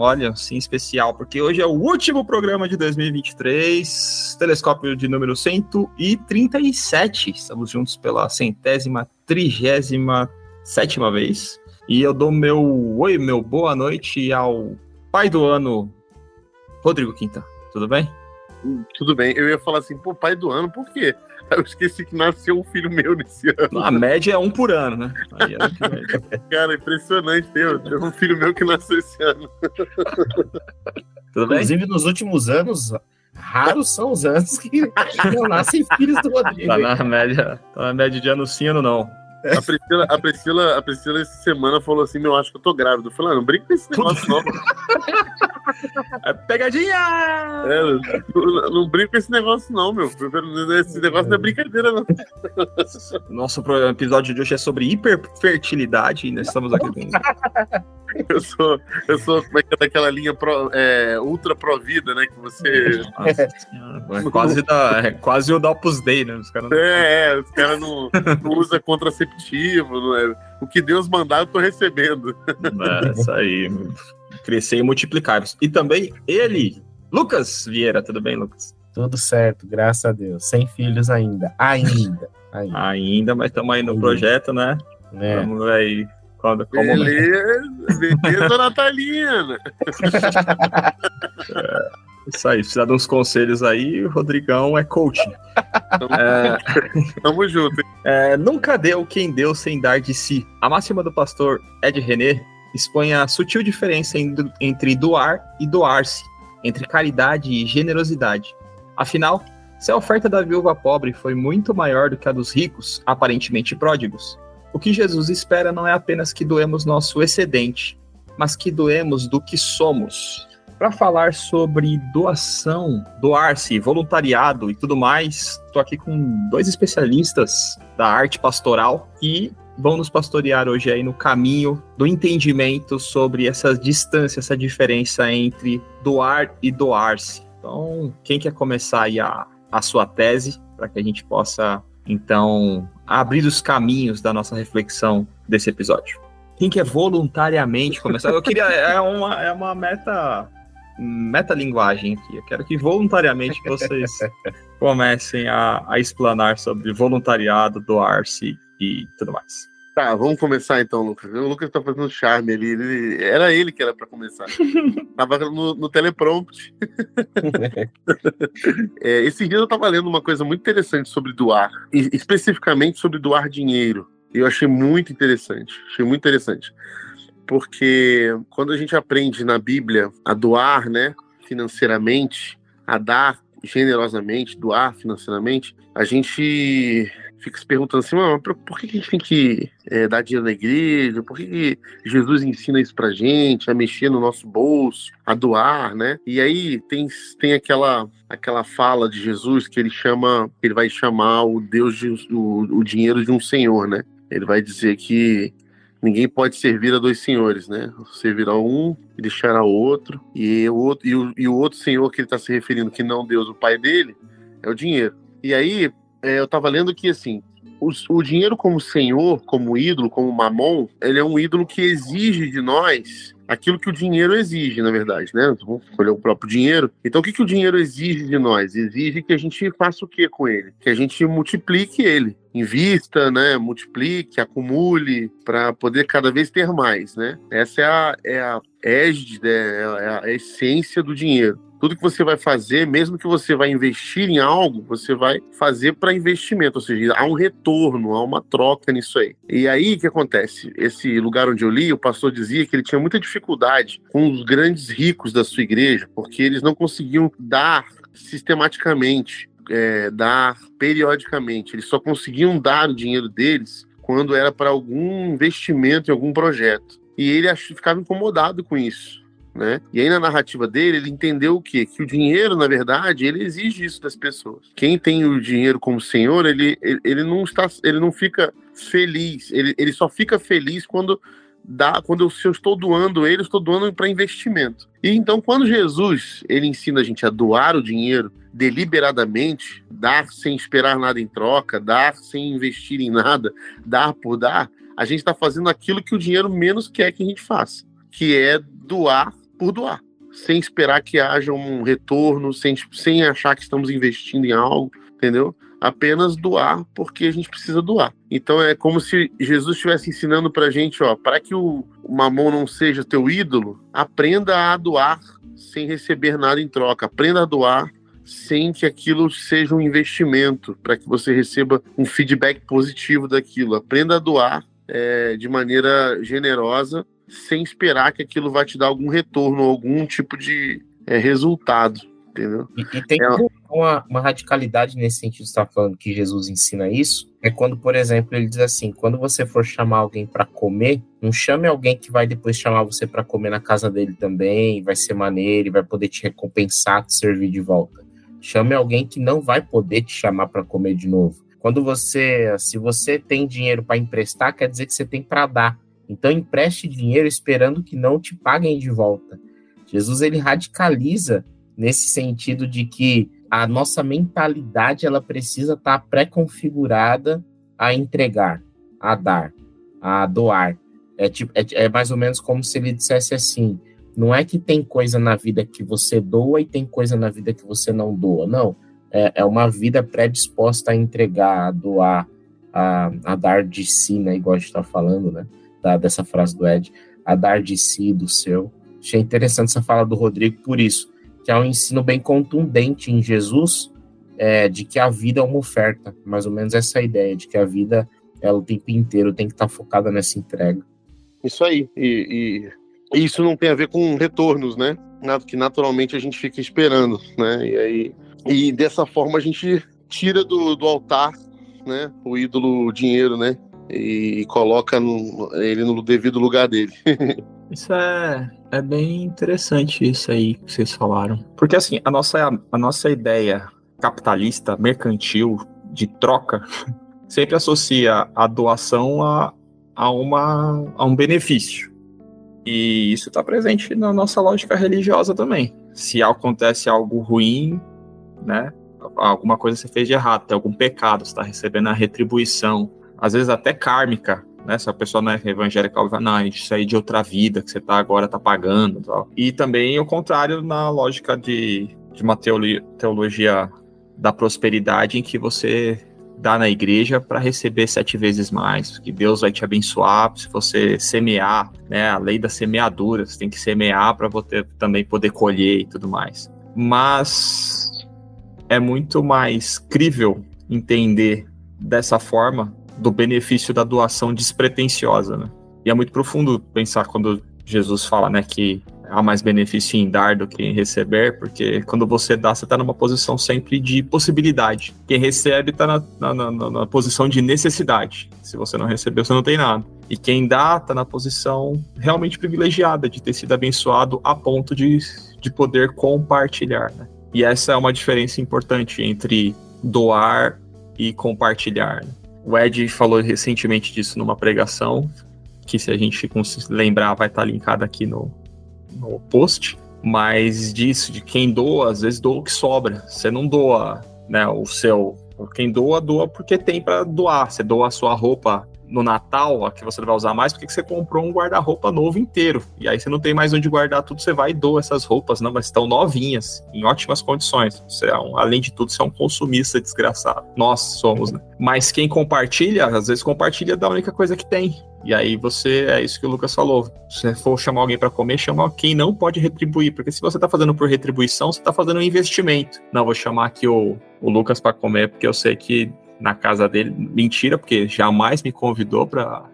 olha, sim, especial, porque hoje é o último programa de 2023, telescópio de número 137. Estamos juntos pela centésima, trigésima, sétima vez. E eu dou meu oi, meu boa noite ao pai do ano, Rodrigo Quinta. Tudo bem? Tudo bem. Eu ia falar assim, pô, pai do ano, por quê? Eu esqueci que nasceu um filho meu nesse ano. A média é um por ano, né? É Cara, impressionante. Tem, um filho meu que nasceu esse ano. Tudo bem? Inclusive, nos últimos anos, raros são os anos que não nascem filhos do Rodrigo. Tá na média, tá na média de ano sim, ano não. A Priscila, a, Priscila, a Priscila essa semana falou assim: Meu, acho que eu tô grávida. Eu falei, ah, não brinca com esse negócio, não. É pegadinha! É, não, não brinca com esse negócio, não, meu. Esse negócio não é brincadeira, não. Nosso episódio de hoje é sobre hiperfertilidade e nós estamos aqui com. Eu sou, eu sou como é que é daquela linha pro, é, ultra pro-vida, né? Que você. Nossa, é quase, da, é quase o da Opus Dei, né? Os cara não... É, é, os caras não, não usam contraceptivo. Não é, o que Deus mandar, eu tô recebendo. É, isso aí. Crescer e multiplicar. E também ele, Lucas Vieira. Tudo bem, Lucas? Tudo certo, graças a Deus. Sem filhos ainda. Ainda. Ainda, ainda mas estamos aí no ainda. projeto, né? É. Vamos aí quando, como beleza, beleza, Natalina. é, isso aí, precisa de uns conselhos aí, o Rodrigão é. Tamo, é, tamo junto. É, nunca deu quem deu sem dar de si. A máxima do pastor Ed René expõe a sutil diferença entre doar e doar-se, entre caridade e generosidade. Afinal, se a oferta da viúva pobre foi muito maior do que a dos ricos, aparentemente pródigos, o que Jesus espera não é apenas que doemos nosso excedente, mas que doemos do que somos. Para falar sobre doação, doar-se, voluntariado e tudo mais, estou aqui com dois especialistas da arte pastoral que vão nos pastorear hoje aí no caminho do entendimento sobre essa distância, essa diferença entre doar e doar-se. Então, quem quer começar aí a, a sua tese, para que a gente possa então, abrir os caminhos da nossa reflexão desse episódio. Quem quer voluntariamente começar? Eu queria. É uma, é uma meta. Metalinguagem aqui. Eu quero que voluntariamente vocês comecem a, a explanar sobre voluntariado, doar-se e tudo mais. Tá, vamos começar então, Lucas. O Lucas tá fazendo charme ali. Ele, era ele que era para começar. tava no, no teleprompt. é, esse dia eu tava lendo uma coisa muito interessante sobre doar, especificamente sobre doar dinheiro. Eu achei muito interessante. Achei muito interessante. Porque quando a gente aprende na Bíblia a doar, né, financeiramente, a dar generosamente, doar financeiramente, a gente fica se perguntando assim, por que a gente tem que é, dar dinheiro na igreja? Por que, que, Jesus ensina isso pra gente, a mexer no nosso bolso, a doar, né? E aí tem, tem aquela, aquela fala de Jesus que ele chama, ele vai chamar o Deus, de, o, o dinheiro de um senhor, né? Ele vai dizer que ninguém pode servir a dois senhores, né? Servirá um e deixará o outro, e o outro, e o, e o outro senhor que ele está se referindo, que não Deus, o pai dele, é o dinheiro. E aí, é, eu estava lendo que, assim, o, o, dinheiro como senhor, como ídolo, como mamon, ele é um ídolo que exige de nós aquilo que o dinheiro exige, na verdade, né? Vamos escolher o próprio dinheiro. Então, o que, que o dinheiro exige de nós? Exige que a gente faça o que com ele? Que a gente multiplique ele. Invista, né? Multiplique, acumule, para poder cada vez ter mais, né? Essa é a, é a égide, né? é a essência do dinheiro tudo que você vai fazer, mesmo que você vai investir em algo, você vai fazer para investimento, ou seja, há um retorno, há uma troca nisso aí. E aí o que acontece? Esse lugar onde eu li, o pastor dizia que ele tinha muita dificuldade com os grandes ricos da sua igreja, porque eles não conseguiam dar sistematicamente, é, dar periodicamente, eles só conseguiam dar o dinheiro deles quando era para algum investimento em algum projeto. E ele ficava incomodado com isso né? E aí na narrativa dele, ele entendeu o quê? Que o dinheiro, na verdade, ele exige isso das pessoas. Quem tem o dinheiro como senhor, ele, ele, ele não está, ele não fica feliz, ele, ele só fica feliz quando dá, quando eu, se eu estou doando ele, eu estou doando para investimento. E então, quando Jesus ele ensina a gente a doar o dinheiro deliberadamente, dar sem esperar nada em troca, dar sem investir em nada, dar por dar, a gente está fazendo aquilo que o dinheiro menos quer que a gente faça, que é doar por doar, sem esperar que haja um retorno, sem, sem achar que estamos investindo em algo, entendeu? Apenas doar porque a gente precisa doar. Então é como se Jesus estivesse ensinando para a gente, ó, para que o, mamão não seja teu ídolo, aprenda a doar sem receber nada em troca. Aprenda a doar sem que aquilo seja um investimento, para que você receba um feedback positivo daquilo. Aprenda a doar é, de maneira generosa, sem esperar que aquilo vai te dar algum retorno, algum tipo de é, resultado. Entendeu? E, e tem é, uma, uma, radicalidade nesse sentido, você está falando que Jesus ensina isso, é quando, por exemplo, ele diz assim: quando você for chamar alguém para comer, não chame alguém que vai depois chamar você para comer na casa dele também, vai ser maneiro, vai poder te recompensar, te servir de volta. Chame alguém que não vai poder te chamar para comer de novo. Quando você, se você tem dinheiro para emprestar, quer dizer que você tem para dar. Então empreste dinheiro esperando que não te paguem de volta. Jesus ele radicaliza nesse sentido de que a nossa mentalidade ela precisa estar tá pré-configurada a entregar, a dar, a doar. É, tipo, é, é mais ou menos como se ele dissesse assim: não é que tem coisa na vida que você doa e tem coisa na vida que você não doa. Não. É, é uma vida predisposta a entregar, a doar, a, a dar de si, né? Igual a gente tá falando, né? Da, dessa frase do Ed, a dar de si, do seu. Achei interessante essa fala do Rodrigo por isso, que é um ensino bem contundente em Jesus, é, de que a vida é uma oferta. Mais ou menos essa ideia, de que a vida, ela o tempo inteiro tem que estar tá focada nessa entrega. Isso aí. E, e isso não tem a ver com retornos, né? Que naturalmente a gente fica esperando, né? E aí e dessa forma a gente tira do, do altar, né? O ídolo dinheiro, né? E, coloca no, ele no devido lugar dele. Isso é, é bem interessante isso aí que vocês falaram. Porque assim, a nossa, a nossa ideia capitalista, mercantil, de troca, sempre associa a doação a, a, uma, a um benefício. E isso está presente na nossa lógica religiosa também. Se acontece algo ruim, né? Alguma coisa você fez de errado, tem algum pecado, você está recebendo a retribuição, às vezes até kármica, né? Se a pessoa não é evangélica, ela vai, não, isso aí é de outra vida que você tá agora tá pagando tal. E também o contrário na lógica de, de uma teologia da prosperidade em que você dá na igreja para receber sete vezes mais, que Deus vai te abençoar se você semear, né? A lei da semeadura, você tem que semear para você também poder colher e tudo mais. Mas é muito mais crível entender dessa forma do benefício da doação despretensiosa, né? E é muito profundo pensar quando Jesus fala, né, que há mais benefício em dar do que em receber, porque quando você dá, você está numa posição sempre de possibilidade. Quem recebe está na, na, na, na, posição de necessidade. Se você não recebeu, você não tem nada. E quem dá está na posição realmente privilegiada de ter sido abençoado a ponto de, de poder compartilhar. Né? E essa é uma diferença importante entre doar e compartilhar. Né? O Ed falou recentemente disso numa pregação, que se a gente lembrar vai estar linkado aqui no, no post, mas disso, de quem doa, às vezes doa o que sobra. Você não doa né, o seu. Quem doa, doa porque tem para doar. Você doa a sua roupa no Natal, a que você vai usar mais, porque que você comprou um guarda-roupa novo inteiro. E aí você não tem mais onde guardar tudo, você vai e doa essas roupas, não, mas estão novinhas, em ótimas condições. Você é um, além de tudo, você é um consumista desgraçado. Nós somos, né? Mas quem compartilha, às vezes compartilha da única coisa que tem. E aí você, é isso que o Lucas falou. Se for chamar alguém para comer, chama quem não pode retribuir, porque se você tá fazendo por retribuição, você tá fazendo um investimento. Não, vou chamar aqui o, o Lucas para comer, porque eu sei que na casa dele. Mentira, porque jamais me convidou para.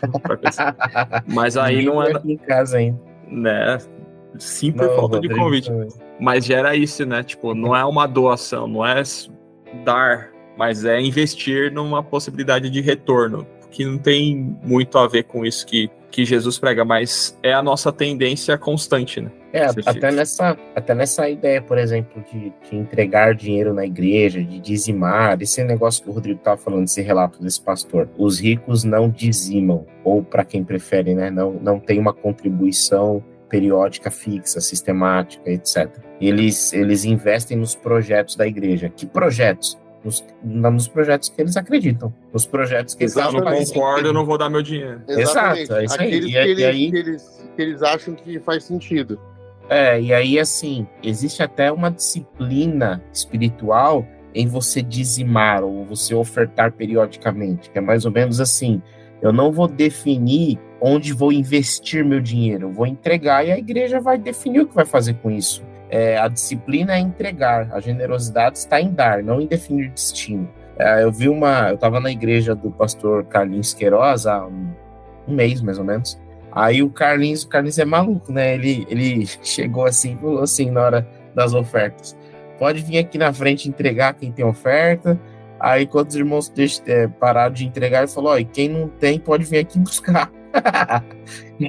Mas aí não era. em casa ainda. Né? Sim, por não, falta de convite. Mas gera isso, né? Tipo, não é uma doação, não é dar, mas é investir numa possibilidade de retorno, que não tem muito a ver com isso que que Jesus prega, mas é a nossa tendência constante, né? É, até nessa, até nessa ideia, por exemplo, de, de, entregar dinheiro na igreja, de dizimar, esse negócio que o Rodrigo estava falando, esse relato desse pastor. Os ricos não dizimam, ou para quem prefere, né, não, não tem uma contribuição periódica fixa, sistemática, etc. Eles, eles investem nos projetos da igreja. Que projetos? nos, nos projetos que eles acreditam, nos projetos que Exato, eles acham. não concordo, eu não vou dar meu dinheiro. Exatamente. Exato, é isso Aqueles aí. Que, eles, aí... que, eles, que eles acham que faz sentido. É, e aí, assim, existe até uma disciplina espiritual em você dizimar ou você ofertar periodicamente, que é mais ou menos assim: eu não vou definir onde vou investir meu dinheiro, eu vou entregar e a igreja vai definir o que vai fazer com isso. É, a disciplina é entregar, a generosidade está em dar, não em definir destino. É, eu vi uma, eu estava na igreja do pastor Carlinhos Queiroz há um, um mês mais ou menos. Aí o Carlinhos, o Carlinhos é maluco, né? Ele, ele chegou assim, falou assim na hora das ofertas pode vir aqui na frente entregar quem tem oferta. Aí, quando os irmãos é, pararam de entregar, ele falou: e quem não tem pode vir aqui buscar.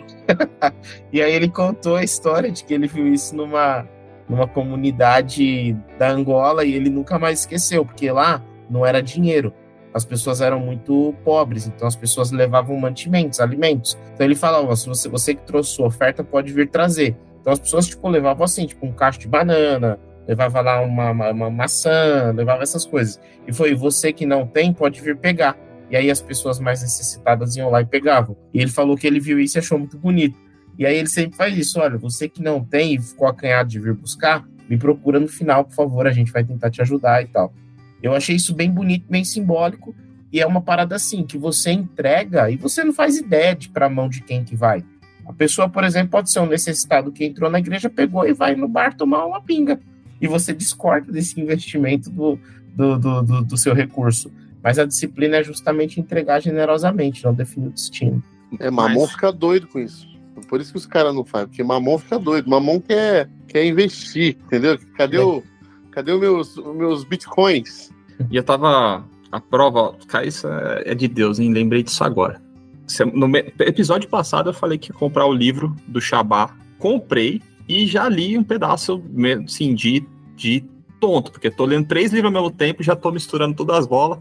e aí, ele contou a história de que ele viu isso numa, numa comunidade da Angola e ele nunca mais esqueceu, porque lá não era dinheiro. As pessoas eram muito pobres, então as pessoas levavam mantimentos, alimentos. Então ele falava: se você, você que trouxe sua oferta, pode vir trazer. Então as pessoas tipo, levavam assim, tipo um cacho de banana, levava lá uma, uma, uma, maçã, levava essas coisas. E foi você que não tem, pode vir pegar. E aí as pessoas mais necessitadas iam lá e pegavam. E ele falou que ele viu isso e achou muito bonito. E aí ele sempre faz isso: olha, você que não tem e ficou acanhado de vir buscar, me procura no final, por favor, a gente vai tentar te ajudar e tal. Eu achei isso bem bonito, bem simbólico. E é uma parada assim, que você entrega e você não faz ideia de para a mão de quem que vai. A pessoa, por exemplo, pode ser um necessitado que entrou na igreja, pegou e vai no bar tomar uma pinga e você discorda desse investimento do, do, do, do, do seu recurso. Mas a disciplina é justamente entregar generosamente, não definir o destino. É, Mamon Mas... fica doido com isso. Por isso que os caras não fazem, porque Mamon fica doido. Mamon quer, quer investir, entendeu? Cadê, é. o, cadê os meus, meus bitcoins? E eu tava. A prova, cara, isso é, é de Deus, hein? Lembrei disso agora. No episódio passado eu falei que ia comprar o livro do Shabá. Comprei, e já li um pedaço, assim, de, de tonto, porque tô lendo três livros ao mesmo tempo já tô misturando todas as bolas.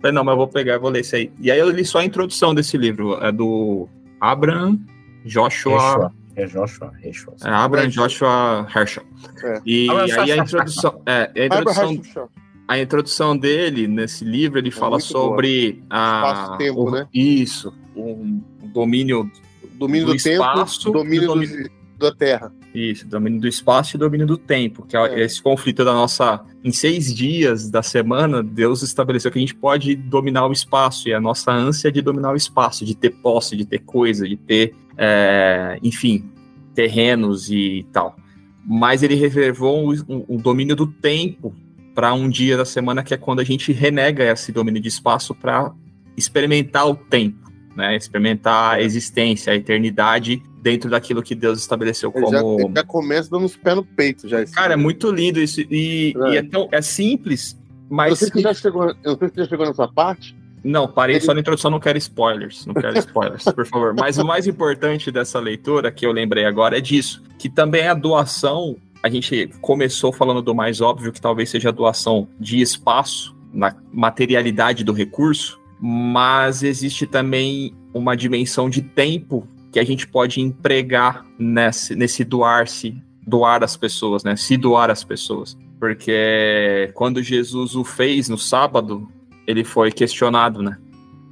Falei, não, mas eu vou pegar, vou ler esse aí. E aí eu li só a introdução desse livro, é do Abraham Joshua... É Joshua Herschel. É Abraham Joshua Herschel. É. E, aí a introdução... É, a introdução... A introdução dele nesse livro, ele é fala sobre a, tempo, o, né? isso, o domínio, domínio do, do tempo, espaço, domínio, domínio da Terra. Isso, domínio do espaço e domínio do tempo, que é, é, esse conflito da nossa. Em seis dias da semana, Deus estabeleceu que a gente pode dominar o espaço, e a nossa ânsia é de dominar o espaço, de ter posse, de ter coisa, de ter, é, enfim, terrenos e tal. Mas ele reservou um, um domínio do tempo para um dia da semana, que é quando a gente renega esse domínio de espaço para experimentar o tempo, né? Experimentar a existência, a eternidade dentro daquilo que Deus estabeleceu como. Já, já começa dando os pés no peito, já. Cara, é muito lindo isso. E é, e é, tão, é simples, mas. Você já chegou, eu sei se você já chegou nessa parte. Não, parei Ele... só na introdução, não quero spoilers. Não quero spoilers, por favor. Mas o mais importante dessa leitura, que eu lembrei agora, é disso. Que também a doação. A gente começou falando do mais óbvio, que talvez seja a doação de espaço, na materialidade do recurso, mas existe também uma dimensão de tempo que a gente pode empregar nesse, nesse doar-se, doar as pessoas, né? Se doar as pessoas. Porque quando Jesus o fez no sábado, ele foi questionado, né?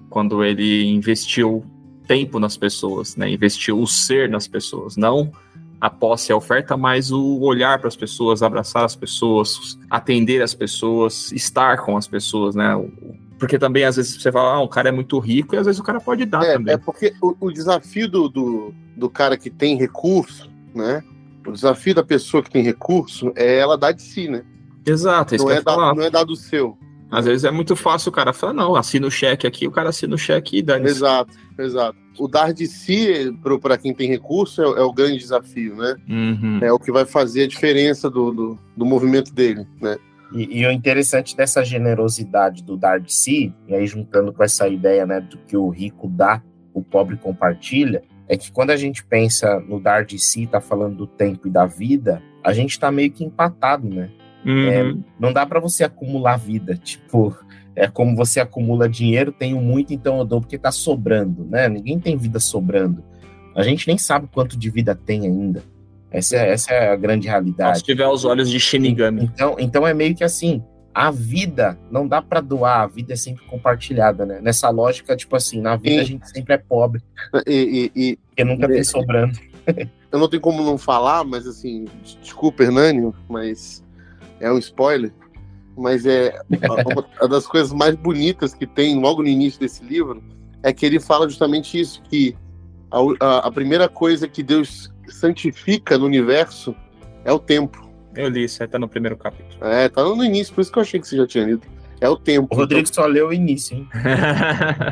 Quando ele investiu tempo nas pessoas, né? Investiu o ser nas pessoas, não a posse a oferta, mas o olhar para as pessoas, abraçar as pessoas, atender as pessoas, estar com as pessoas, né? Porque também, às vezes, você fala, ah, o cara é muito rico, e às vezes o cara pode dar é, também. É porque o, o desafio do, do, do, cara que tem recurso, né? O desafio da pessoa que tem recurso é ela dar de si, né? Exato, é não, é dar, não é dar do seu. Às vezes é muito fácil o cara falar, não, assina o cheque aqui, o cara assina o cheque e dá Exato, exato. O dar de si para quem tem recurso é, é, o grande desafio, né? Uhum. É o que vai fazer a diferença do, do, do movimento dele, né? E, e, o interessante dessa generosidade do dar de si, e aí juntando com essa ideia né, do que o rico dá, o pobre compartilha, é que quando a gente pensa no dar de si, tá falando do tempo e da vida, a gente está meio que empatado, né? Uhum. É, não dá para você acumular vida, tipo, é como você acumula dinheiro, tenho muito, então eu dou porque tá sobrando, né? Ninguém tem vida sobrando. A gente nem sabe quanto de vida tem ainda. Essa é, essa é a grande realidade. Se tiver os olhos de Shinigami. Então, então é meio que assim, a vida não dá para doar, a vida é sempre compartilhada, né? Nessa lógica, tipo assim, na vida e, a gente sempre é pobre. E, e, e porque nunca tem sobrando. eu não tenho como não falar, mas assim, desculpa, Hernani, mas é um spoiler. Mas é uma, uma das coisas mais bonitas que tem logo no início desse livro é que ele fala justamente isso, que a, a, a primeira coisa que Deus santifica no universo é o tempo. Eu li isso, é, tá no primeiro capítulo. É, tá no início, por isso que eu achei que você já tinha lido. É o tempo. O Rodrigo então... só leu o início, hein?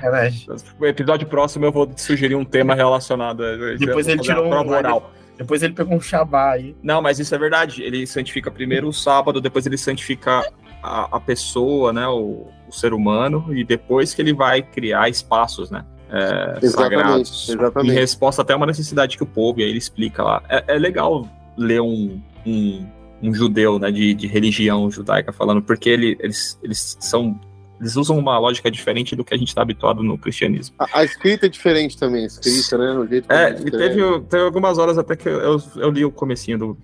é o episódio próximo eu vou sugerir um tema relacionado. Depois ele tirou um oral. Depois ele pegou um shabá aí. Não, mas isso é verdade. Ele santifica primeiro o sábado, depois ele santifica a, a pessoa, né? O, o, ser humano, e depois que ele vai criar espaços, né? É, exatamente, sagrados. Exatamente. Em resposta até a uma necessidade que o povo, e aí ele explica lá. É, é legal ler um, um um judeu, né, de, de religião judaica falando, porque ele, eles, eles são eles usam uma lógica diferente do que a gente está habituado no cristianismo. A, a, escrita é diferente também, a escrita, né? No jeito é, e teve, teve algumas horas até que eu, eu li o comecinho do,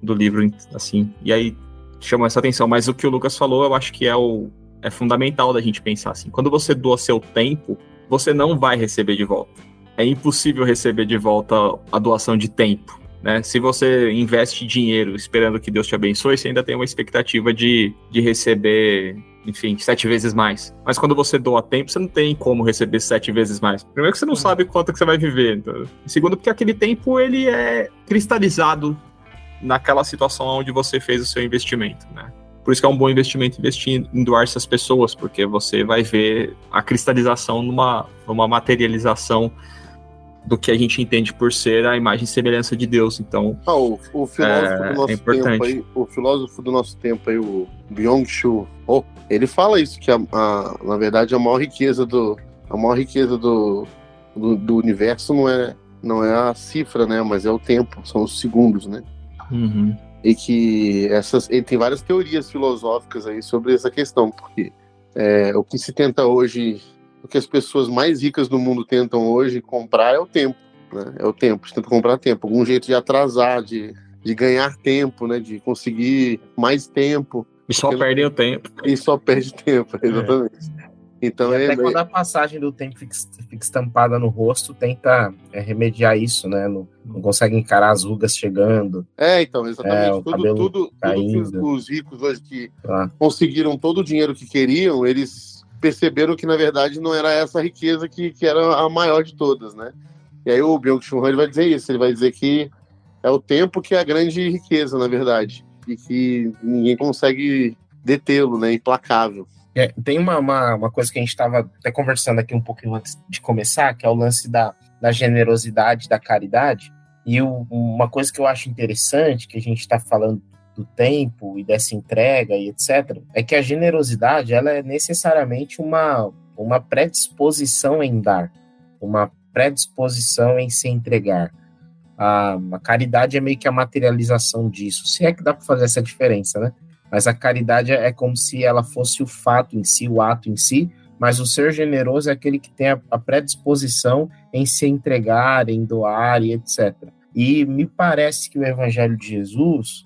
do livro, assim, e aí chamou essa atenção. Mas o que o Lucas falou, eu acho que é, o, é fundamental da gente pensar assim. Quando você doa seu tempo, você não vai receber de volta. É impossível receber de volta a doação de tempo. Né? Se você investe dinheiro esperando que Deus te abençoe, você ainda tem uma expectativa de, de receber, enfim, sete vezes mais. Mas quando você doa tempo, você não tem como receber sete vezes mais. Primeiro que você não uhum. sabe quanto que você vai viver. Então. Segundo, porque aquele tempo ele é cristalizado naquela situação onde você fez o seu investimento, né? Por isso que é um bom investimento investir em doar essas pessoas, porque você vai ver a cristalização numa, numa materialização do que a gente entende por ser a imagem e semelhança de Deus. Então, ah, o, o, filósofo é, do nosso é tempo aí, o filósofo do nosso tempo aí, o Byung-Chul oh, ele fala isso que a, a, na verdade a maior riqueza do a maior riqueza do, do, do, universo não é não é a cifra, né, mas é o tempo, são os segundos, né? Uhum. E que essas, ele tem várias teorias filosóficas aí sobre essa questão, porque é, o que se tenta hoje o que as pessoas mais ricas do mundo tentam hoje comprar é o tempo, né? É o tempo, tentam comprar tempo, algum jeito de atrasar, de, de ganhar tempo, né? De conseguir mais tempo. E só perde o tempo. E só perde tempo, é. exatamente. É. Então, e até é, quando a passagem do tempo fica, fica estampada no rosto, tenta é, remediar isso, né? Não, não, consegue encarar as rugas chegando. É, então, exatamente. É, tudo, tudo, tudo, que os ricos hoje que ah. conseguiram todo o dinheiro que queriam, eles perceberam que, na verdade, não era essa riqueza que, que era a maior de todas, né? E aí o Byung-Chul Han vai dizer isso, ele vai dizer que é o tempo que é a grande riqueza, na verdade, e que ninguém consegue detê-lo, né? Implacável. É, tem uma, uma, uma, coisa que a gente estava até conversando aqui um pouquinho antes de começar, que é o lance da, da generosidade, da caridade. E o, uma coisa que eu acho interessante, que a gente está falando do tempo e dessa entrega e etc, é que a generosidade ela é necessariamente uma, uma predisposição em dar, uma predisposição em se entregar. A, a caridade é meio que a materialização disso, se é que dá para fazer essa diferença, né? Mas a caridade é como se ela fosse o fato em si, o ato em si, mas o ser generoso é aquele que tem a, a predisposição em se entregar, em doar e etc. E me parece que o Evangelho de Jesus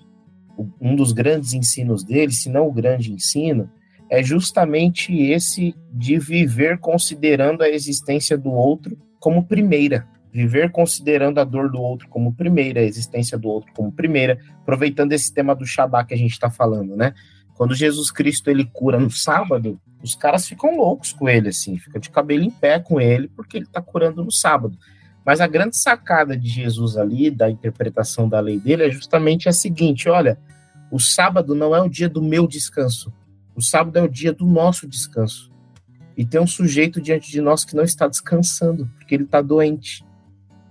um dos grandes ensinos dele, se não o grande ensino, é justamente esse de viver considerando a existência do outro como primeira, viver considerando a dor do outro como primeira, a existência do outro como primeira, aproveitando esse tema do Shabat que a gente está falando, né? Quando Jesus Cristo ele cura no sábado, os caras ficam loucos com ele, assim, fica de cabelo em pé com ele, porque ele está curando no sábado. Mas a grande sacada de Jesus ali, da interpretação da lei dele, é justamente a seguinte: olha, o sábado não é o dia do meu descanso. O sábado é o dia do nosso descanso. E tem um sujeito diante de nós que não está descansando, porque ele está doente.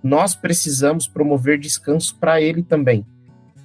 Nós precisamos promover descanso para ele também.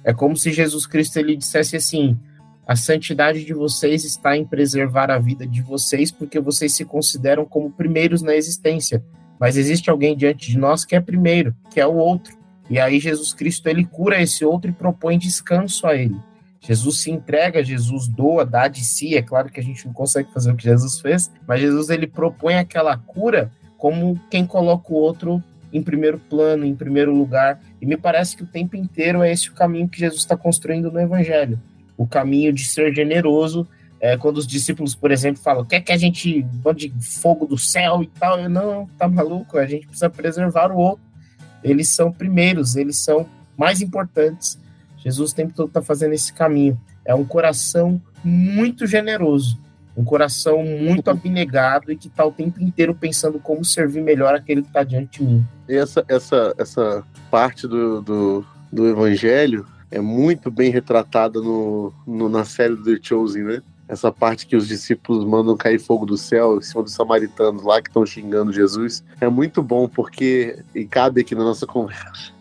É como se Jesus Cristo ele dissesse assim: a santidade de vocês está em preservar a vida de vocês, porque vocês se consideram como primeiros na existência. Mas existe alguém diante de nós que é primeiro, que é o outro. E aí Jesus Cristo ele cura esse outro e propõe descanso a ele. Jesus se entrega, Jesus doa, dá de si. É claro que a gente não consegue fazer o que Jesus fez, mas Jesus ele propõe aquela cura como quem coloca o outro em primeiro plano, em primeiro lugar. E me parece que o tempo inteiro é esse o caminho que Jesus está construindo no Evangelho. O caminho de ser generoso. É, quando os discípulos, por exemplo, falam, quer que a gente mande fogo do céu e tal? Eu, não, tá maluco, a gente precisa preservar o outro. Eles são primeiros, eles são mais importantes. Jesus o tempo todo está fazendo esse caminho. É um coração muito generoso, um coração muito abnegado e que está o tempo inteiro pensando como servir melhor aquele que está diante de mim. Essa, essa, essa parte do, do, do evangelho é muito bem retratada no, no, na série do The Chosen, né? Essa parte que os discípulos mandam cair fogo do céu em cima dos samaritanos lá que estão xingando Jesus. É muito bom porque, e cabe aqui na nossa conversa,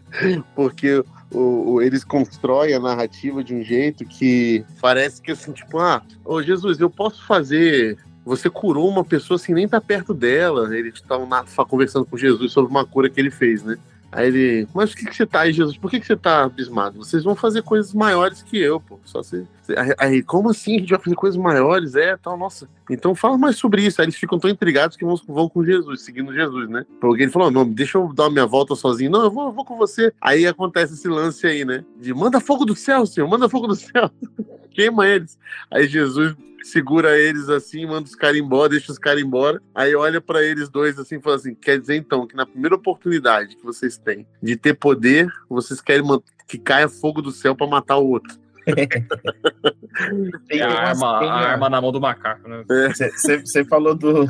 porque o, o, eles constroem a narrativa de um jeito que parece que assim, tipo, ah, ô Jesus, eu posso fazer você curou uma pessoa sem nem tá perto dela. Eles estavam conversando com Jesus sobre uma cura que ele fez, né? Aí ele, mas por que, que você tá aí, Jesus? Por que, que você tá abismado? Vocês vão fazer coisas maiores que eu, pô. Só se. Aí, como assim? A gente vai fazer coisas maiores? É, tal, nossa. Então fala mais sobre isso. Aí eles ficam tão intrigados que vão, vão com Jesus, seguindo Jesus, né? Porque ele falou: não, deixa eu dar minha volta sozinho. Não, eu vou, eu vou com você. Aí acontece esse lance aí, né? De manda fogo do céu, Senhor, manda fogo do céu. Queima eles. Aí Jesus segura eles assim, manda os caras embora, deixa os caras embora. Aí olha para eles dois assim e fala assim: quer dizer então que na primeira oportunidade que vocês têm de ter poder, vocês querem que caia fogo do céu para matar o outro. Tem a arma, a arma na mão do macaco, né? Você é. falou do.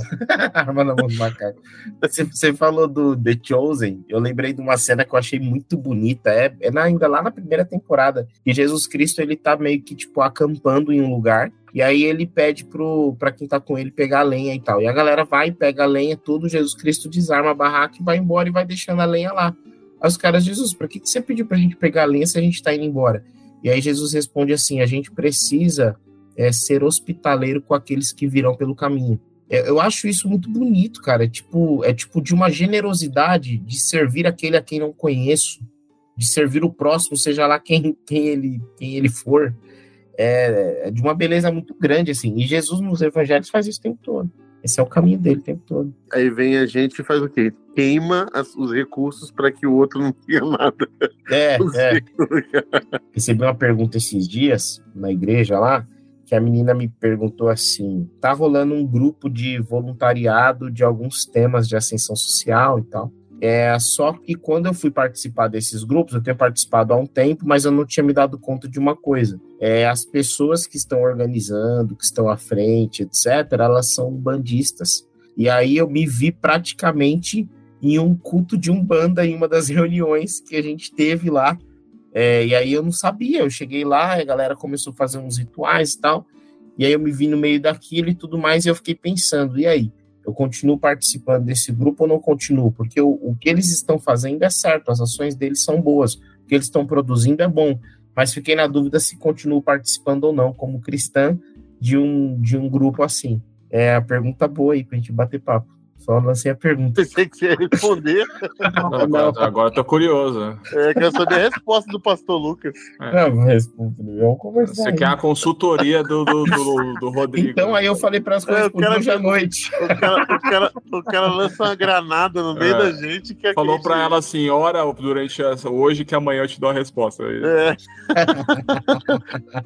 arma na mão do macaco. Você falou do The Chosen. Eu lembrei de uma cena que eu achei muito bonita. É, é na, ainda lá na primeira temporada. E Jesus Cristo ele tá meio que tipo acampando em um lugar. E aí ele pede pro, pra quem tá com ele pegar a lenha e tal. E a galera vai pega a lenha, tudo. Jesus Cristo desarma a barraca e vai embora e vai deixando a lenha lá. Aí os caras, Jesus, pra que, que você pediu pra gente pegar a lenha se a gente tá indo embora? E aí Jesus responde assim: a gente precisa é, ser hospitaleiro com aqueles que virão pelo caminho. É, eu acho isso muito bonito, cara. É tipo, é tipo de uma generosidade de servir aquele a quem não conheço, de servir o próximo, seja lá quem, quem, ele, quem ele for. É, é de uma beleza muito grande, assim. E Jesus nos evangelhos faz isso o tempo todo. Esse é o caminho dele o tempo todo. Aí vem a gente e faz o quê? Queima as, os recursos para que o outro não tenha nada. É, é. Recebi uma pergunta esses dias na igreja lá, que a menina me perguntou assim: tá rolando um grupo de voluntariado de alguns temas de ascensão social e tal. É, só que quando eu fui participar desses grupos, eu tenho participado há um tempo, mas eu não tinha me dado conta de uma coisa. É, as pessoas que estão organizando, que estão à frente, etc., elas são bandistas. E aí eu me vi praticamente em um culto de umbanda em uma das reuniões que a gente teve lá. É, e aí eu não sabia, eu cheguei lá, a galera começou a fazer uns rituais e tal. E aí eu me vi no meio daquilo e tudo mais, e eu fiquei pensando, e aí? Eu continuo participando desse grupo ou não continuo? Porque o, o que eles estão fazendo é certo, as ações deles são boas, o que eles estão produzindo é bom, mas fiquei na dúvida se continuo participando ou não, como cristã de um, de um grupo assim. É a pergunta boa aí pra gente bater papo. Só lancei a pergunta. Pensei que você ia responder. Não, não. Agora, tô curioso. É, quero saber a resposta do pastor Lucas. É. Não, responder. Vamos conversar. Você aí. quer a consultoria do, do, do, do Rodrigo. Então aí eu falei para as coisas é, hoje à noite. O cara, o, cara, o cara lança uma granada no meio é. da gente. Que Falou para ela assim: ora durante essa, hoje que amanhã eu te dou a resposta. É.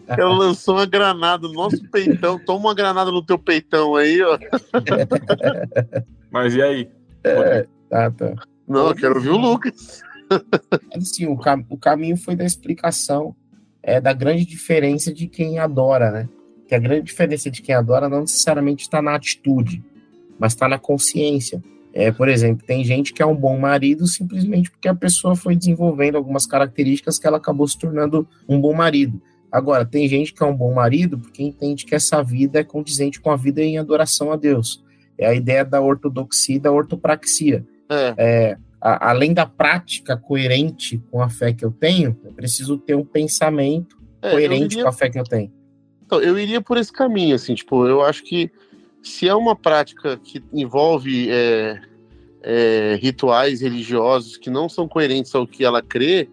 ela lançou uma granada no nosso peitão. Toma uma granada no teu peitão aí, ó. Mas e aí? É, tá, tá. Não, eu quero ver o Lucas. Assim, o, cam o caminho foi da explicação é, da grande diferença de quem adora, né? Que a grande diferença de quem adora não necessariamente está na atitude, mas está na consciência. É, por exemplo, tem gente que é um bom marido simplesmente porque a pessoa foi desenvolvendo algumas características que ela acabou se tornando um bom marido. Agora, tem gente que é um bom marido porque entende que essa vida é condizente com a vida em adoração a Deus. É a ideia da ortodoxia e da ortopraxia. É. é a, além da prática coerente com a fé que eu tenho, eu preciso ter um pensamento é, coerente iria... com a fé que eu tenho. Então, eu iria por esse caminho, assim, tipo, eu acho que se é uma prática que envolve é, é, rituais religiosos que não são coerentes ao que ela crê,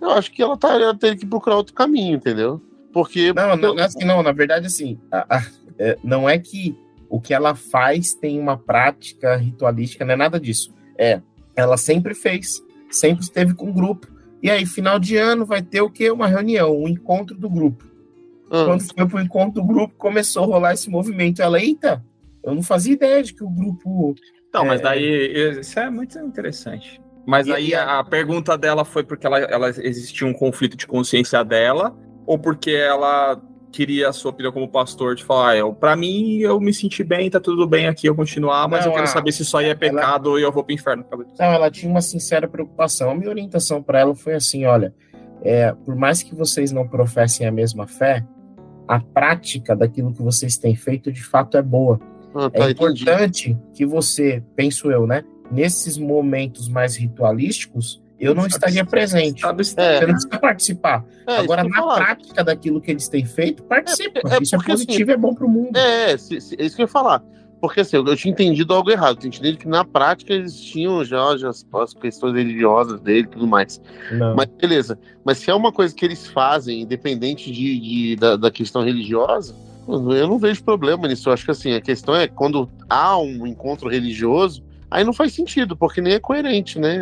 eu acho que ela, tá, ela teria que procurar outro caminho, entendeu? Porque. Não, não, não, assim, não na verdade, assim, a, a, é, não é que o que ela faz tem uma prática ritualística, não é nada disso. É, ela sempre fez, sempre esteve com o grupo. E aí, final de ano, vai ter o quê? Uma reunião, um encontro do grupo. Uhum. Quando foi pro encontro do grupo, começou a rolar esse movimento. Ela, eita, eu não fazia ideia de que o grupo. Não, é... mas daí, isso é muito interessante. Mas e, aí a, a, pergunta dela foi porque ela, ela existia um conflito de consciência dela, ou porque ela queria a sua opinião como pastor de falar, ah, para mim eu me senti bem, tá tudo bem aqui, eu continuar, mas não, eu quero a, saber se isso aí é pecado ela, ou eu vou pro inferno. Não, ela tinha uma sincera preocupação. A minha orientação para ela foi assim, olha, é, por mais que vocês não professem a mesma fé, a prática daquilo que vocês têm feito de fato é boa. Ah, tá, é importante entendi. que você, penso eu, né, nesses momentos mais ritualísticos, eu não estaria presente. Sabe, é. Você não precisa participar. É, Agora, na falar. prática daquilo que eles têm feito, participa. É, é isso é porque, é positivo, assim, é bom para o mundo. É, se, se, é isso que eu ia falar. Porque assim, eu, tinha entendido algo errado. Eu tinha entendido que na prática eles tinham já, já as, as questões religiosas dele e tudo mais. Não. Mas beleza. Mas se é uma coisa que eles fazem, independente de, de da, da questão religiosa, eu não vejo problema nisso. Eu acho que assim, a questão é quando há um encontro religioso, aí não faz sentido, porque nem é coerente, né?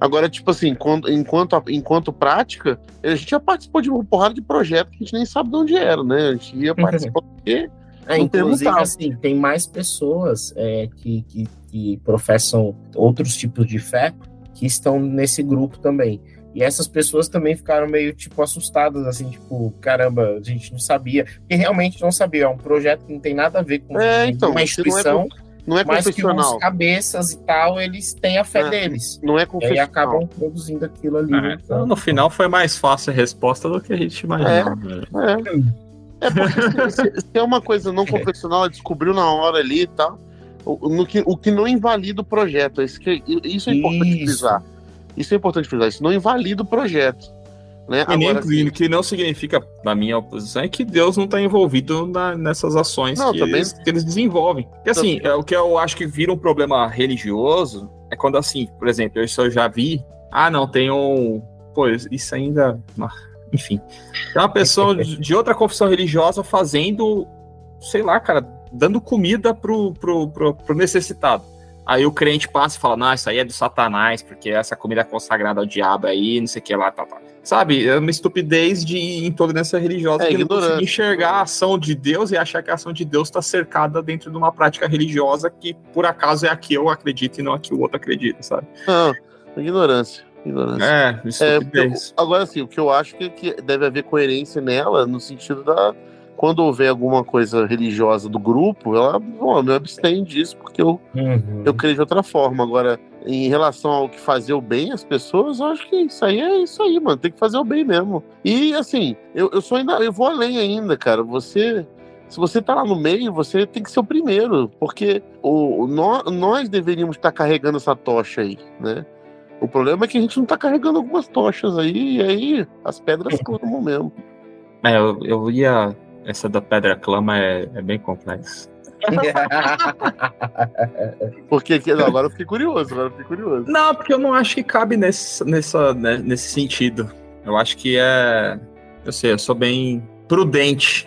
Agora, tipo assim, enquanto, enquanto, enquanto prática, a gente já participou de uma porrada de projeto que a gente nem sabe de onde era, né? A gente ia participar uhum. porque. É, inclusive, assim, tem mais pessoas é, que, que, que professam outros tipos de fé que estão nesse grupo também. E essas pessoas também ficaram meio, tipo, assustadas, assim, tipo, caramba, a gente não sabia. Porque realmente não sabia. É um projeto que não tem nada a ver com é, então, uma instituição. Não é mas que os cabeças e tal, eles têm a fé é, deles. Não é confessional. E acabam produzindo aquilo ali. É, então, no final foi mais fácil a resposta do que a gente imaginava. É, é. é porque se, se, é uma coisa não confessional, ela descobriu na hora ali e tal. O, que, o que não invalida o projeto. Isso, que, isso é importante isso. frisar. Isso é importante frisar. Isso não invalida o projeto. Né? E nem assim, que não significa, na minha oposição, é que Deus não está envolvido na, nessas ações não, que, eles, que, eles, desenvolvem. Porque assim, é, o que eu acho que vira um problema religioso é quando assim, por exemplo, eu já vi, ah, não, tem um. Pô, isso ainda. Enfim. É uma pessoa de outra confissão religiosa fazendo, sei lá, cara, dando comida pro, pro, pro, pro necessitado. Aí o crente passa e fala, não, isso aí é do satanás, porque essa comida é consagrada ao diabo aí, não sei o que lá, tal, tal. Sabe, é uma estupidez de intolerância religiosa é, que não consegue enxergar a ação de Deus e achar que a ação de Deus está cercada dentro de uma prática religiosa que, por acaso, é a que eu acredito e não a que o outro acredita, sabe? Não, ignorância. ignorância. É, estupidez. É, agora, assim, o que eu acho que, que deve haver coerência nela, no sentido da quando houver alguma coisa religiosa do grupo, ela bom, me abstém disso, porque eu, uhum. eu creio de outra forma. Agora, em relação ao que fazer o bem às pessoas, eu acho que isso aí é isso aí, mano. Tem que fazer o bem mesmo. E assim, eu, eu sou ainda, eu vou além ainda, cara. Você. Se você tá lá no meio, você tem que ser o primeiro, porque o, nós, nós deveríamos estar carregando essa tocha aí, né? O problema é que a gente não tá carregando algumas tochas aí, e aí as pedras clamam mesmo. É, eu, eu ia essa da pedra clama é, é bem complexa. porque não, agora eu fiquei curioso, agora eu fiquei curioso. Não, porque eu não acho que cabe nesse, nessa, né, nesse sentido. Eu acho que é. Eu sei, eu sou bem prudente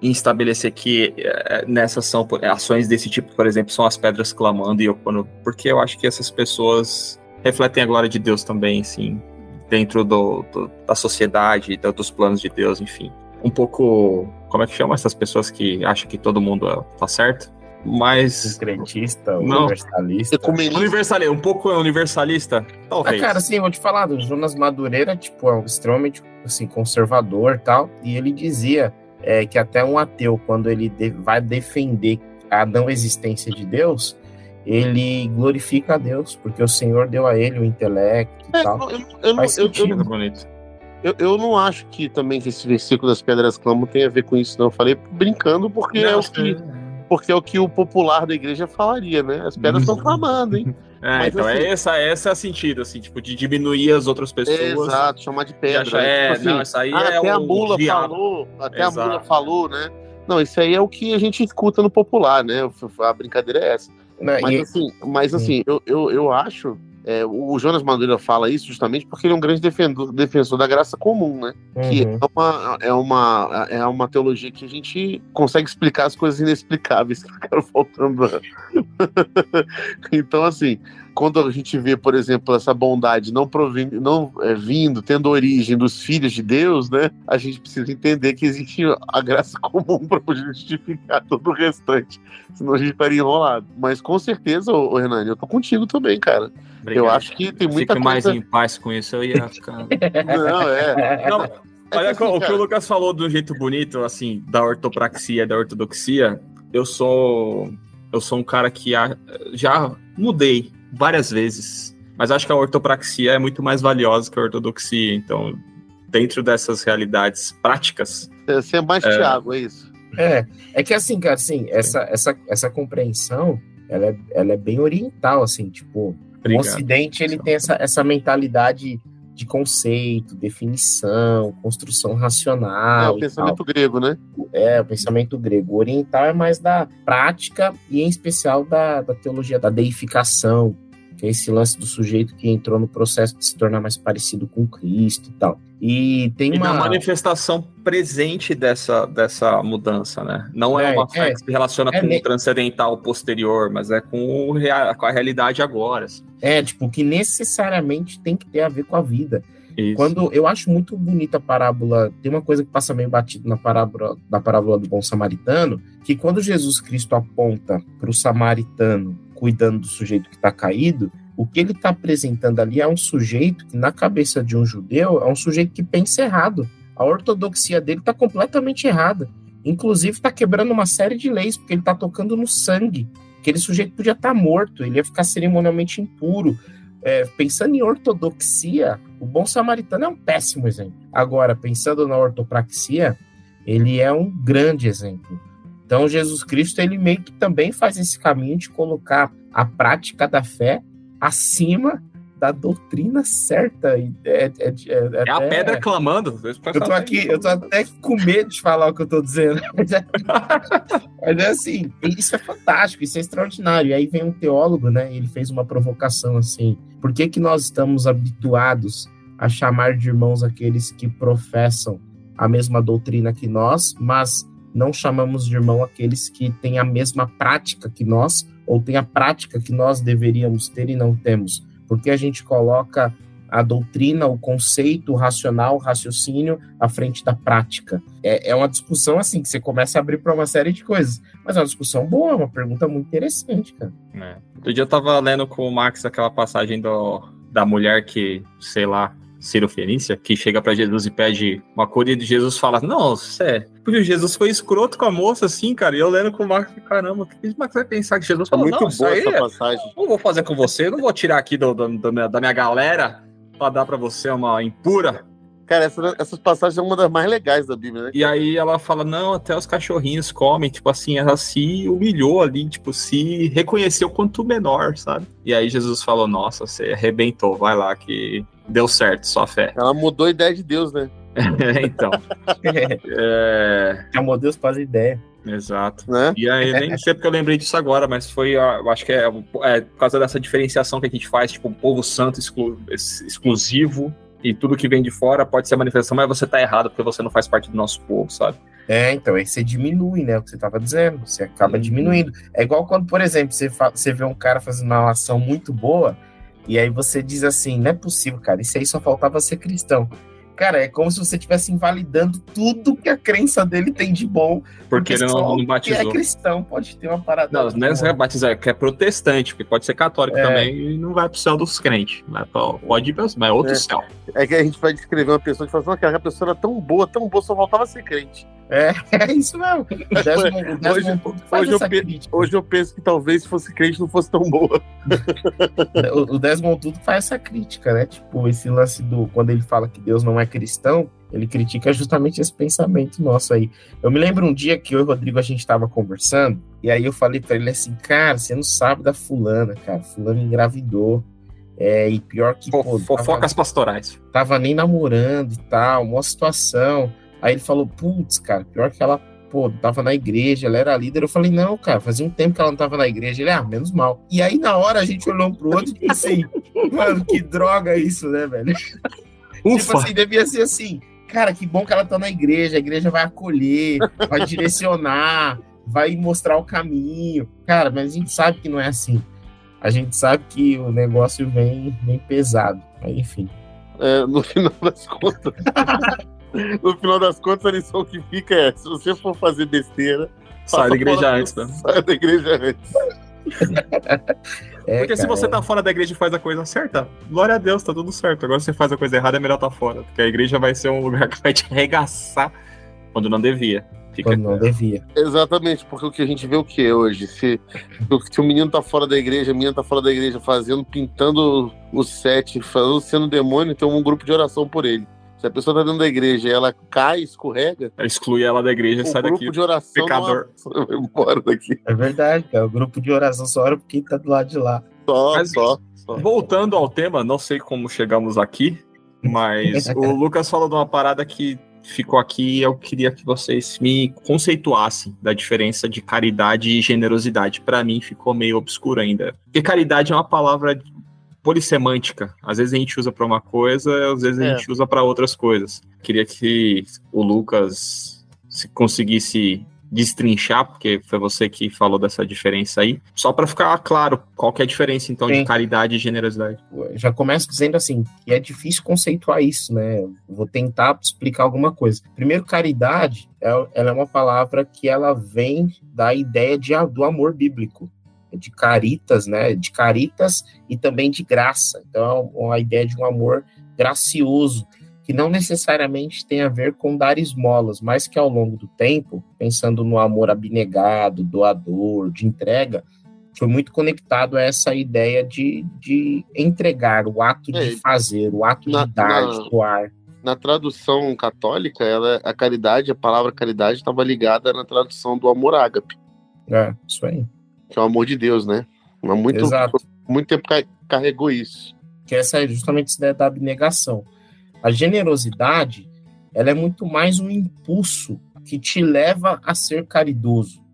em estabelecer que é, nessas são ações desse tipo, por exemplo, são as pedras clamando e eu quando. Porque eu acho que essas pessoas refletem a glória de Deus também, sim, dentro do, do da sociedade, dos planos de Deus, enfim. Um pouco como é que chama essas pessoas que acham que todo mundo tá certo? Mas. Crentista, universalista. Universalista, um pouco universalista, talvez. Ah, cara, sim, vou te falar, o Jonas Madureira, tipo, é um extremamente assim, conservador tal, e ele dizia é, que até um ateu, quando ele de vai defender a não existência de Deus, ele glorifica a Deus, porque o Senhor deu a ele o intelecto e é, tal. Eu, eu, eu. Eu, bonito. Eu, eu não acho que também que esse versículo das pedras clamam tem a ver com isso, não. Eu falei brincando porque não, é o que. Porque é o que o popular da igreja falaria, né? As pedras estão clamando, hein? É, Mas, então é assim, é essa, essa é a sentido, assim, tipo, de diminuir as outras pessoas. Exato, chamar de pedra. Achar, né? é, tipo assim, não, isso aí ah, é até a mula falou, até Exato. a mula falou, né? Não, isso aí é o que a gente escuta no popular, né? A brincadeira é essa. Não, mas, e... assim, mas assim, eu, eu, eu acho é, o Jonas Madureira fala isso justamente porque ele é um grande defendor, defensor da graça comum, né? Uhum. Que é uma, é, uma, é uma teologia que a gente consegue explicar as coisas inexplicáveis que ficaram faltando. então, assim, quando a gente vê, por exemplo, essa bondade não, provindo, não é, vindo, tendo origem dos filhos de Deus, né? A gente precisa entender que existe a graça comum para justificar todo o restante. Senão a gente estaria enrolado. Mas com certeza, ô, ô Renan, eu tô contigo também, cara. Obrigado. Eu acho que tem muita Fique coisa... mais em paz com isso, eu ia ficar. não, é. Não, Olha, assim, o que o Lucas falou do jeito bonito, assim, da ortopraxia, da ortodoxia, eu sou eu sou um cara que já mudei várias vezes, mas acho que a ortopraxia é muito mais valiosa que a ortodoxia, então dentro dessas realidades práticas. Você é mais é... Thiago, é isso? É, é que assim, cara, assim, essa, essa, essa compreensão, ela é, ela é bem oriental, assim, tipo, Obrigado. o Ocidente, ele tem essa, essa mentalidade de conceito, definição, construção racional. É o pensamento grego, né? É, o pensamento grego. O oriental é mais da prática e, em especial, da, da teologia da deificação, esse lance do sujeito que entrou no processo de se tornar mais parecido com Cristo e tal. E tem e uma manifestação presente dessa, dessa mudança, né? Não é, é uma fé é, que se relaciona é, com o transcendental posterior, mas é com, o, com a realidade agora. Assim. É, tipo, que necessariamente tem que ter a ver com a vida. Isso. Quando eu acho muito bonita a parábola, tem uma coisa que passa meio batido na parábola, na parábola do bom samaritano, que quando Jesus Cristo aponta para o samaritano cuidando do sujeito que está caído, o que ele está apresentando ali é um sujeito que, na cabeça de um judeu, é um sujeito que pensa errado. A ortodoxia dele está completamente errada. Inclusive, está quebrando uma série de leis, porque ele está tocando no sangue. Aquele sujeito podia estar tá morto, ele ia ficar cerimonialmente impuro. É, pensando em ortodoxia, o bom samaritano é um péssimo exemplo. Agora, pensando na ortopraxia, ele é um grande exemplo. Então, Jesus Cristo, ele meio que também faz esse caminho de colocar a prática da fé acima da doutrina certa. É, é, é, é a pedra clamando. Eu tô aqui, eu tô até com medo de falar o que eu tô dizendo. Mas é, mas é assim, isso é fantástico, isso é extraordinário. E aí vem um teólogo, né? Ele fez uma provocação assim: por que, que nós estamos habituados a chamar de irmãos aqueles que professam a mesma doutrina que nós, mas não chamamos de irmão aqueles que têm a mesma prática que nós, ou têm a prática que nós deveríamos ter e não temos. Porque a gente coloca a doutrina, o conceito o racional, o raciocínio à frente da prática. É, é uma discussão assim que você começa a abrir para uma série de coisas. Mas é uma discussão boa, é uma pergunta muito interessante, cara. É. Outro dia eu tava lendo com o Max aquela passagem do, da mulher que, sei lá, Fenícia, que chega para Jesus e pede uma cura e Jesus fala: Não, sério. Porque Jesus foi escroto com a moça, assim, cara. E eu lendo com o Marcos, caramba, o que o Marcos vai pensar que Jesus falou? É muito boa essa passagem. Não vou fazer com você, não vou tirar aqui do, do, do da minha galera para dar para você uma impura. Cara, essa, essas passagens são uma das mais legais da Bíblia, né? E aí ela fala, não, até os cachorrinhos comem, tipo assim, ela se humilhou ali, tipo, se reconheceu quanto menor, sabe? E aí Jesus falou, nossa, você arrebentou, vai lá que deu certo, só fé. Ela mudou a ideia de Deus, né? então. é... Chamou Deus para ideia. Exato. Né? E aí, nem sei porque eu lembrei disso agora, mas foi, eu acho que é, é, por causa dessa diferenciação que a gente faz, tipo, um povo santo exclu, exclusivo e tudo que vem de fora pode ser manifestação, mas você tá errado porque você não faz parte do nosso povo, sabe? É, então, aí você diminui, né? O que você tava dizendo, você acaba uhum. diminuindo. É igual quando, por exemplo, você, você vê um cara fazendo uma ação muito boa, e aí você diz assim: não é possível, cara, isso aí só faltava ser cristão. Cara, é como se você estivesse invalidando tudo que a crença dele tem de bom. Porque, porque ele não, não batizou. é cristão, pode ter uma parada. Não, não é batizar, é que é protestante, porque pode ser católico é. também e não vai pro céu dos crentes. Né? Pode ir, mas é outro é. céu. É que a gente pode descrever uma pessoa que fala assim, aquela pessoa era tão boa, tão boa, só faltava ser crente. É, é isso mesmo. Desmond, Desmond hoje, hoje, eu hoje, eu penso que talvez se fosse crente não fosse tão boa. o, o Desmond Tudo faz essa crítica, né? Tipo, esse lance do. Quando ele fala que Deus não é cristão, ele critica justamente esse pensamento nosso aí. Eu me lembro um dia que eu e o Rodrigo a gente estava conversando, e aí eu falei para ele assim, cara, você não sabe da fulana, cara. Fulana engravidou. É, e pior que. Pô, fofocas tava, pastorais. Tava nem namorando e tal, uma situação. Aí ele falou, putz, cara, pior que ela, pô, tava na igreja, ela era líder. Eu falei, não, cara, fazia um tempo que ela não tava na igreja. Ele, ah, menos mal. E aí, na hora, a gente olhou um pro outro e disse assim, mano, que droga isso, né, velho? Ufa. Tipo assim, devia ser assim, cara, que bom que ela tá na igreja, a igreja vai acolher, vai direcionar, vai mostrar o caminho. Cara, mas a gente sabe que não é assim. A gente sabe que o negócio vem, vem pesado. Mas, enfim. É, no final das contas. no final das contas, a lição que fica é: se você for fazer besteira, sai da igreja antes, né? Sai da igreja antes. É, porque cara, se você tá fora da igreja e faz a coisa certa, glória a Deus, tá tudo certo. Agora se você faz a coisa errada, é melhor tá fora. Porque a igreja vai ser um lugar que vai te arregaçar quando não devia. Fica quando não devia. Exatamente, porque o que a gente vê o que hoje? Se, se o menino tá fora da igreja, a menina tá fora da igreja fazendo, pintando o set, fazendo, sendo demônio, tem um grupo de oração por ele. Se a pessoa tá dentro da igreja e ela cai, escorrega. Exclui ela da igreja e sai daqui. O grupo de oração. Pecador. Não, embora daqui. É verdade, cara. O grupo de oração só ora porque tá do lado de lá. Só, mas, só, só. Voltando ao tema, não sei como chegamos aqui, mas o Lucas falou de uma parada que ficou aqui eu queria que vocês me conceituassem da diferença de caridade e generosidade. Para mim ficou meio obscuro ainda. Porque caridade é uma palavra polissemântica. Às vezes a gente usa para uma coisa, às vezes a é. gente usa para outras coisas. Queria que o Lucas se conseguisse destrinchar, porque foi você que falou dessa diferença aí, só para ficar claro qual que é a diferença então Sim. de caridade e generosidade. Já começo dizendo assim, que é difícil conceituar isso, né? Vou tentar explicar alguma coisa. Primeiro, caridade, é, ela é uma palavra que ela vem da ideia de, do amor bíblico de caritas, né? De caritas e também de graça. Então, é a ideia de um amor gracioso, que não necessariamente tem a ver com dar esmolas, mas que ao longo do tempo, pensando no amor abnegado, doador, de entrega, foi muito conectado a essa ideia de, de entregar, o ato é, de fazer, o ato na, de dar, na, de doar. Na tradução católica, ela, a caridade, a palavra caridade estava ligada na tradução do amor ágape. É, isso aí que é o amor de Deus, né? Mas muito, Exato. muito tempo carregou isso. Que essa é justamente essa ideia da abnegação. A generosidade, ela é muito mais um impulso que te leva a ser caridoso.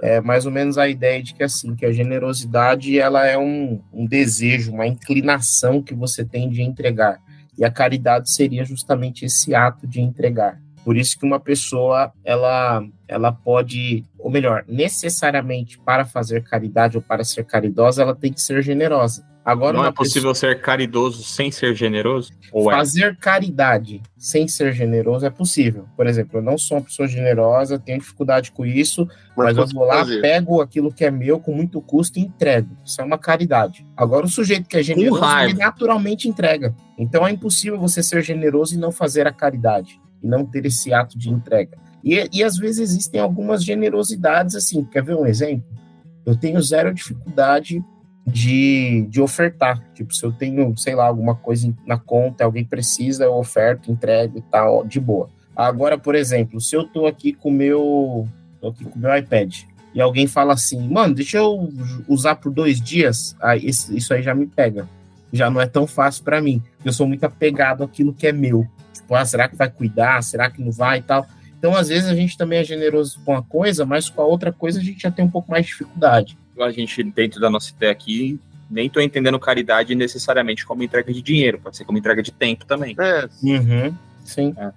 É mais ou menos a ideia de que assim, que a generosidade ela é um, um desejo, uma inclinação que você tem de entregar. E a caridade seria justamente esse ato de entregar. Por isso que uma pessoa, ela, ela pode, ou melhor, necessariamente para fazer caridade ou para ser caridosa, ela tem que ser generosa. Agora, não é possível pessoa... ser caridoso sem ser generoso? Ou é? fazer é? caridade sem ser generoso é possível. Por exemplo, eu não sou uma pessoa generosa, tenho dificuldade com isso, mas, mas eu vou lá, fazer. pego aquilo que é meu com muito custo e entrego. Isso é uma caridade. Agora, o sujeito que é generoso, ele naturalmente entrega. Então é impossível você ser generoso e não fazer a caridade e não ter esse ato de entrega. E, e às vezes existem algumas generosidades, assim, quer ver um exemplo? Eu tenho zero dificuldade de, de ofertar. Tipo, se eu tenho, sei lá, alguma coisa na conta, alguém precisa, eu oferto, entrego e tal, de boa. Agora, por exemplo, se eu tô aqui com meu, tô aqui com meu iPad e alguém fala assim, mano, deixa eu usar por dois dias, aí, isso aí já me pega. Já não é tão fácil para mim. Eu sou muito apegado àquilo que é meu. Tipo, ah, será que vai cuidar? Será que não vai e tal? Então, às vezes, a gente também é generoso com a coisa, mas com a outra coisa a gente já tem um pouco mais de dificuldade. A gente, dentro da nossa ideia aqui, nem estou entendendo caridade necessariamente como entrega de dinheiro, pode ser como entrega de tempo também. É. Uhum, sim. É.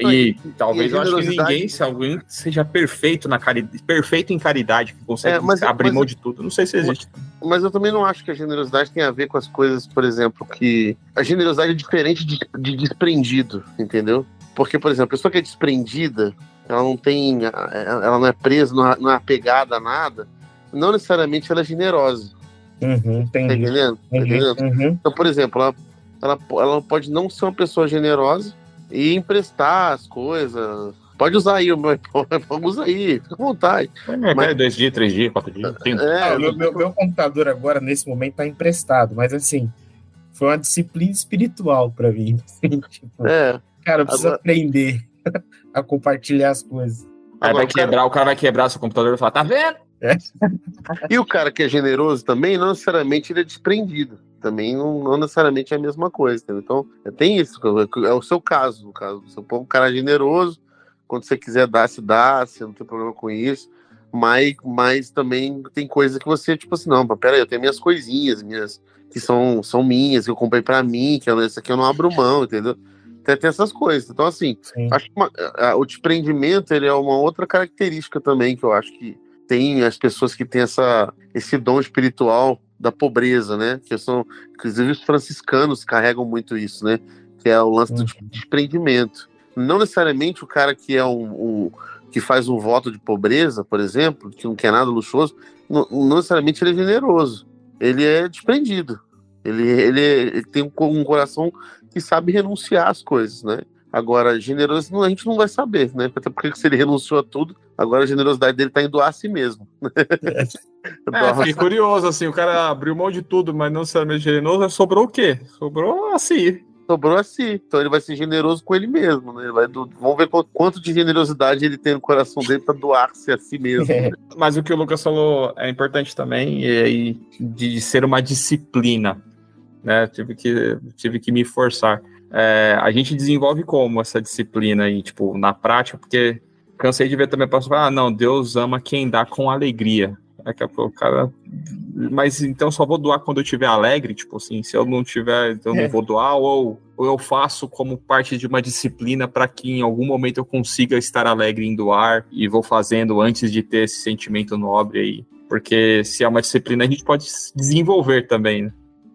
E, e talvez e eu acho que ninguém, se alguém seja perfeito na caridade, perfeito em caridade, que consegue é, mas, abrir mas, mão de tudo. Não sei se existe. Mas, mas, eu também não acho que a generosidade tem a ver com as coisas, por exemplo, que a generosidade é diferente de, de desprendido, entendeu? Porque, por exemplo, a pessoa que é desprendida, ela não tem, ela não é presa, não é, não é apegada a nada, não necessariamente ela é generosa. Uhum, entendi. Tá entendendo? Tá uhum, entendendo? Uhum. Então, por exemplo, ela, ela, ela pode não ser uma pessoa generosa, e emprestar as coisas. Pode usar aí o meu usa aí, fica à vontade. É, mas... dois dias, três dias, quatro dias. É, ah, meu, meu, meu, computador agora, nesse momento, está emprestado, mas assim, foi uma disciplina espiritual para mim. Assim, tipo, é, cara, eu preciso agora... aprender a compartilhar as coisas. Aí vai quebrar, o cara vai quebrar seu computador e falar, tá vendo? É. e o cara que é generoso também, não necessariamente ele é desprendido também não, não, necessariamente é a mesma coisa. Entendeu? Então, é, tem isso, é o seu caso, no caso. Você é um cara generoso, quando você quiser dar, se dá, você não tem problema com isso. Mas, mas também tem coisa que você, tipo assim, não, peraí, eu tenho minhas coisinhas, minhas que são, são minhas, que eu comprei para mim, que eu, esse aqui eu não abro mão, entendeu? Tem, tem essas coisas. Então, assim, Sim. acho que uma, a, o desprendimento ele é uma outra característica também que eu acho que tem as pessoas que têm essa, esse dom espiritual da pobreza, né? Que são, inclusive os franciscanos carregam muito isso, né? Que é o lance do Uhum. desprendimento. Não necessariamente o cara que é um, um- que faz um voto de pobreza, por exemplo, que não quer nada luxuoso, não, não necessariamente ele é generoso. Ele é desprendido. Ele, ele, ele tem um, um coração que sabe renunciar às coisas, né? Agora, generoso a gente não vai saber, né? Até porque se ele renunciou a tudo, agora a generosidade dele está em doar a si mesmo. É, fiquei curioso, assim, o cara abriu mão de tudo, mas não necessariamente generoso, sobrou o quê? Sobrou assim. sobrou a si. Então ele vai ser generoso com ele mesmo, né? Ele vai do- Vamos ver quanto, quanto de generosidade ele tem no coração dele para doar-se a si mesmo. É. Mas o que o Lucas falou é importante também, e aí de ser uma disciplina, né? Tive que, tive que me forçar. É, a gente desenvolve como essa disciplina aí, tipo, na prática, porque cansei de ver também pessoas falar, ah, não, Deus ama quem dá com alegria. Daqui a pouco o cara. Mas então só vou doar quando eu estiver alegre, tipo assim, se eu não tiver, eu É. não vou doar, ou, ou eu faço como parte de uma disciplina para que em algum momento eu consiga estar alegre em doar e vou fazendo antes de ter esse sentimento nobre aí. Porque se é uma disciplina, a gente pode se desenvolver também, né?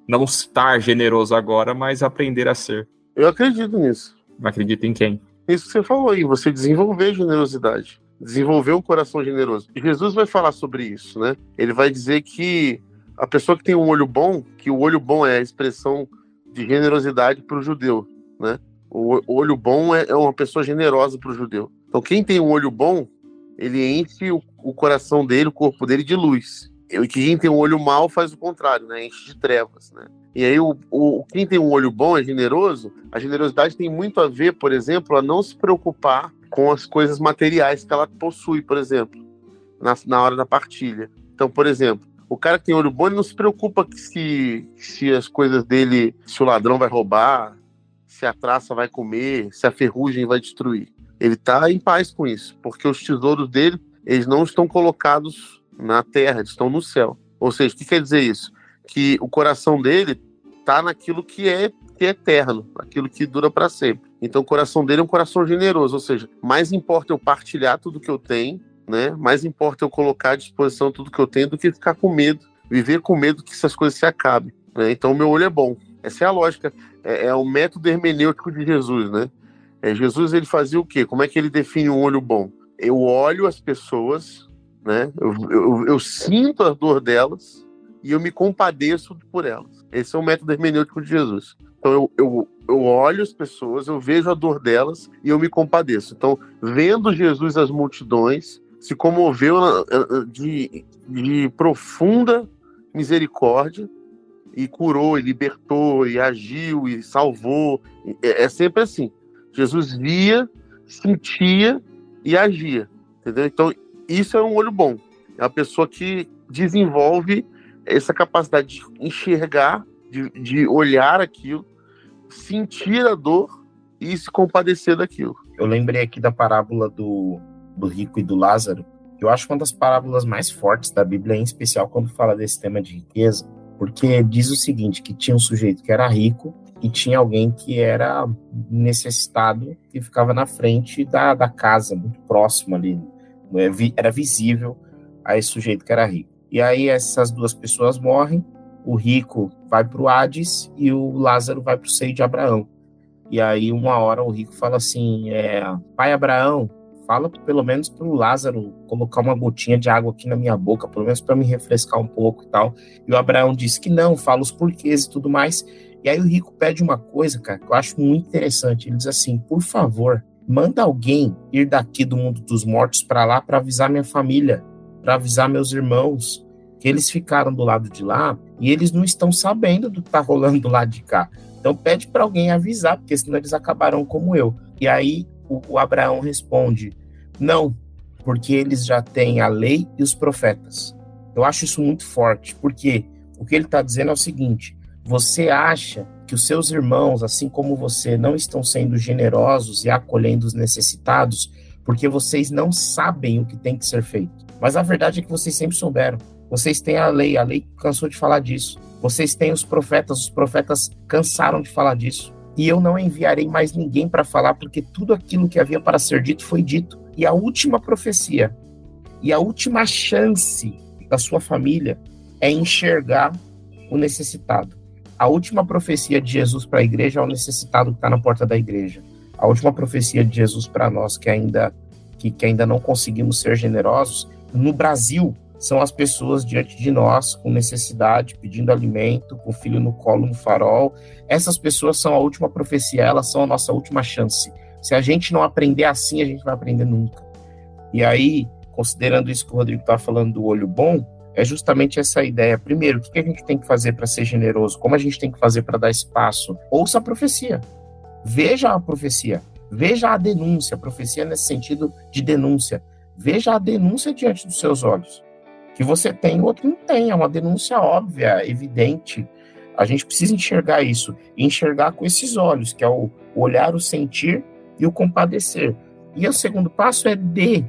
Não estar generoso agora, mas aprender a ser. Eu acredito nisso. Não acredito em quem? Isso que você falou aí, você desenvolver generosidade. Desenvolver um coração generoso. E Jesus vai falar sobre isso, né? Ele vai dizer que a pessoa que tem um olho bom, que o olho bom é a expressão de generosidade para o judeu, né? O o olho bom é é uma pessoa generosa para o judeu. Então, quem tem um olho bom, ele enche o, o coração dele, o corpo dele de luz. E quem tem um olho mau faz o contrário, né? Enche de trevas, né? E aí, o, o, quem tem um olho bom é generoso. A generosidade tem muito a ver, por exemplo, a não se preocupar com as coisas materiais que ela possui, por exemplo, na, na hora da partilha. Então, por exemplo, o cara que tem olho bom ele não se preocupa que se, se as coisas dele, se o ladrão vai roubar, se a traça vai comer, se a ferrugem vai destruir. Ele está em paz com isso, porque os tesouros dele, eles não estão colocados na terra, eles estão no céu. Ou seja, o que quer dizer isso? Que o coração dele está naquilo que é, que é eterno, aquilo que dura para sempre. Então o coração dele é um coração generoso, ou seja, mais importa eu partilhar tudo que eu tenho, né? Mais importa eu colocar à disposição tudo que eu tenho do que ficar com medo, viver com medo que essas coisas se acabem. Né? Então meu olho é bom. Essa é a lógica, é, é o método hermenêutico de Jesus, né? É, Jesus ele fazia o quê? Como é que ele define um olho bom? Eu olho as pessoas, né? Eu, eu, eu sinto a dor delas e eu me compadeço por elas. Esse é o método hermenêutico de Jesus. Então eu, eu, eu olho as pessoas, eu vejo a dor delas e eu me compadeço. Então, vendo Jesus as multidões, se comoveu na- de, de profunda misericórdia e curou, e libertou, e agiu, e salvou. É, é sempre assim. Jesus via, sentia e agia. Entendeu? Então, isso é um olho bom. É a pessoa que desenvolve essa capacidade de enxergar, de, de olhar aquilo, sentir a dor e se compadecer daquilo. Eu lembrei aqui da parábola do, do rico e do Lázaro. Eu acho uma das parábolas mais fortes da Bíblia, em especial quando fala desse tema de riqueza, porque diz o seguinte, que tinha um sujeito que era rico e tinha alguém que era necessitado e ficava na frente da, da casa, muito próximo ali, É vi- era visível a esse sujeito que era rico. E aí essas duas pessoas morrem, o rico vai para o Hades e o Lázaro vai para o seio de Abraão. E aí, uma hora, o rico fala assim: é, Pai Abraão, fala pelo menos para o Lázaro colocar uma gotinha de água aqui na minha boca, pelo menos para me refrescar um pouco e tal. E o Abraão diz que não, fala os porquês e tudo mais. E aí, o rico pede uma coisa, cara, que eu acho muito interessante. Ele diz assim: Por favor, manda alguém ir daqui do mundo dos mortos para lá para avisar minha família, para avisar meus irmãos, que eles ficaram do lado de lá e eles não estão sabendo do que está rolando do lado de cá. Então pede para alguém avisar, porque senão eles acabarão como eu. E aí o, o Abraão responde: Não, porque eles já têm a lei e os profetas. Eu acho isso muito forte, porque o que ele está dizendo é o seguinte: você acha que os seus irmãos, assim como você, não estão sendo generosos e acolhendo os necessitados, porque vocês não sabem o que tem que ser feito. Mas a verdade é que vocês sempre souberam. Vocês têm a lei, a lei cansou de falar disso. Vocês têm os profetas, os profetas cansaram de falar disso. E eu não enviarei mais ninguém para falar, porque tudo aquilo que havia para ser dito foi dito. E a última profecia e a última chance da sua família é enxergar o necessitado. A última profecia de Jesus para a igreja é o necessitado que está na porta da igreja. A última profecia de Jesus para nós que ainda que, que ainda não conseguimos ser generosos no Brasil são as pessoas diante de nós com necessidade, pedindo alimento, com o filho no colo no farol. Essas pessoas são a última profecia, elas são a nossa última chance. Se a gente não aprender assim, a gente vai aprender nunca. E aí, considerando isso que o Rodrigo está falando do olho bom, é justamente essa ideia. Primeiro, o que a gente tem que fazer para ser generoso? Como a gente tem que fazer para dar espaço? Ouça a profecia. Veja a profecia. Veja a denúncia. Profecia nesse sentido de denúncia. Veja a denúncia diante dos seus olhos. Que você tem, o outro não tem. É uma denúncia óbvia, evidente. A gente precisa enxergar isso. Enxergar com esses olhos, que é o olhar, o sentir e o compadecer. E o segundo passo é de.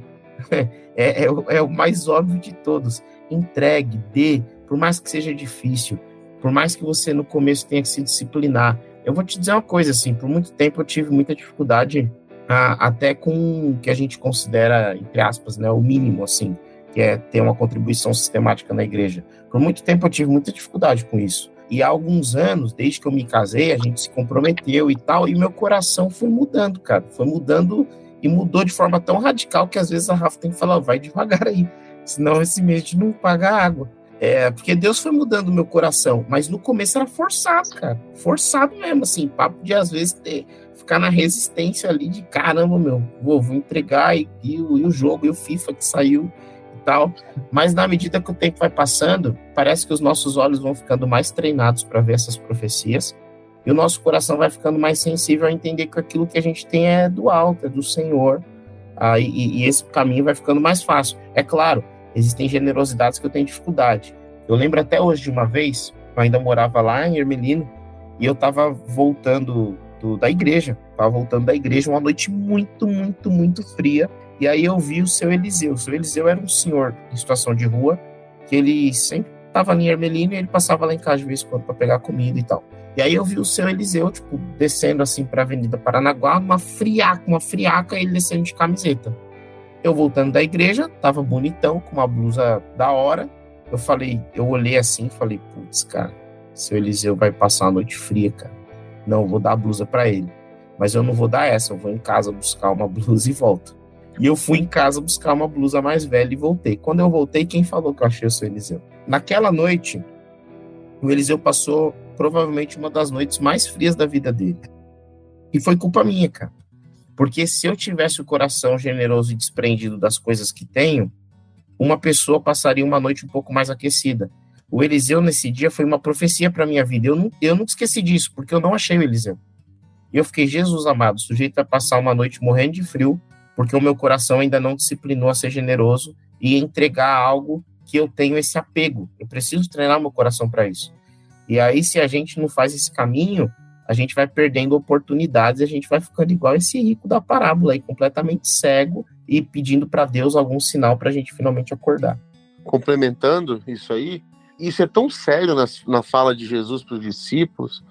É, é, é, o mais óbvio de todos entregue, dê, por mais que seja difícil, por mais que você no começo tenha que se disciplinar. Eu vou te dizer uma coisa, assim, por muito tempo eu tive muita dificuldade a, até com o que a gente considera, entre aspas, né, o mínimo, assim, que é ter uma contribuição sistemática na igreja. Por muito tempo eu tive muita dificuldade com isso. E há alguns anos, desde que eu me casei, a gente se comprometeu e tal, e meu coração foi mudando, cara. Foi mudando e mudou de forma tão radical que às vezes a Rafa tem que falar, vai devagar aí senão esse mês não paga água. É, porque Deus foi mudando o meu coração, mas no começo era forçado, cara. Forçado mesmo, assim, papo de às vezes ter, ficar na resistência ali de caramba, meu, vou, vou entregar e, e, e, o jogo, e o FIFA que saiu e tal. Mas na medida que o tempo vai passando, parece que os nossos olhos vão ficando mais treinados para ver essas profecias e o nosso coração vai ficando mais sensível a entender que aquilo que a gente tem é do alto, é do Senhor. Ah, e, e esse caminho vai ficando mais fácil. É claro, Existem generosidades que eu tenho dificuldade. Eu lembro até hoje de uma vez, eu ainda morava lá em Ermelino, e eu estava voltando do, da igreja, estava voltando da igreja, uma noite muito, muito, muito fria, e aí eu vi o seu Eliseu. O seu Eliseu era um senhor em situação de rua, que ele sempre estava ali em Ermelino e ele passava lá em casa de vez em quando para pegar comida e tal. E aí eu vi o seu Eliseu, tipo, descendo assim para a Avenida Paranaguá, uma friaca, uma friaca, ele descendo de camiseta. Eu voltando da igreja, tava bonitão, com uma blusa da hora. Eu falei, eu olhei assim falei, putz, cara, seu Eliseu vai passar uma noite fria, cara. Não, vou dar a blusa para ele. Mas eu não vou dar essa, eu vou em casa buscar uma blusa e volto. E eu fui em casa buscar uma blusa mais velha e voltei. Quando eu voltei, quem falou que eu achei o seu Eliseu? Naquela noite, o Eliseu passou provavelmente uma das noites mais frias da vida dele. E foi culpa minha, cara. Porque se eu tivesse o coração generoso e desprendido das coisas que tenho, uma pessoa passaria uma noite um pouco mais aquecida. O Eliseu nesse dia foi uma profecia para minha vida. Eu não, eu não esqueci disso, porque eu não achei o Eliseu. E eu fiquei, Jesus amado, sujeito a passar uma noite morrendo de frio, porque o meu coração ainda não disciplinou a ser generoso e entregar algo que eu tenho esse apego. Eu preciso treinar meu coração para isso. E aí, se a gente não faz esse caminho, a gente vai perdendo oportunidades e a gente vai ficando igual esse rico da parábola aí, completamente cego e pedindo para Deus algum sinal para a gente finalmente acordar. Complementando isso aí, isso é tão sério na, na fala de Jesus para os discípulos,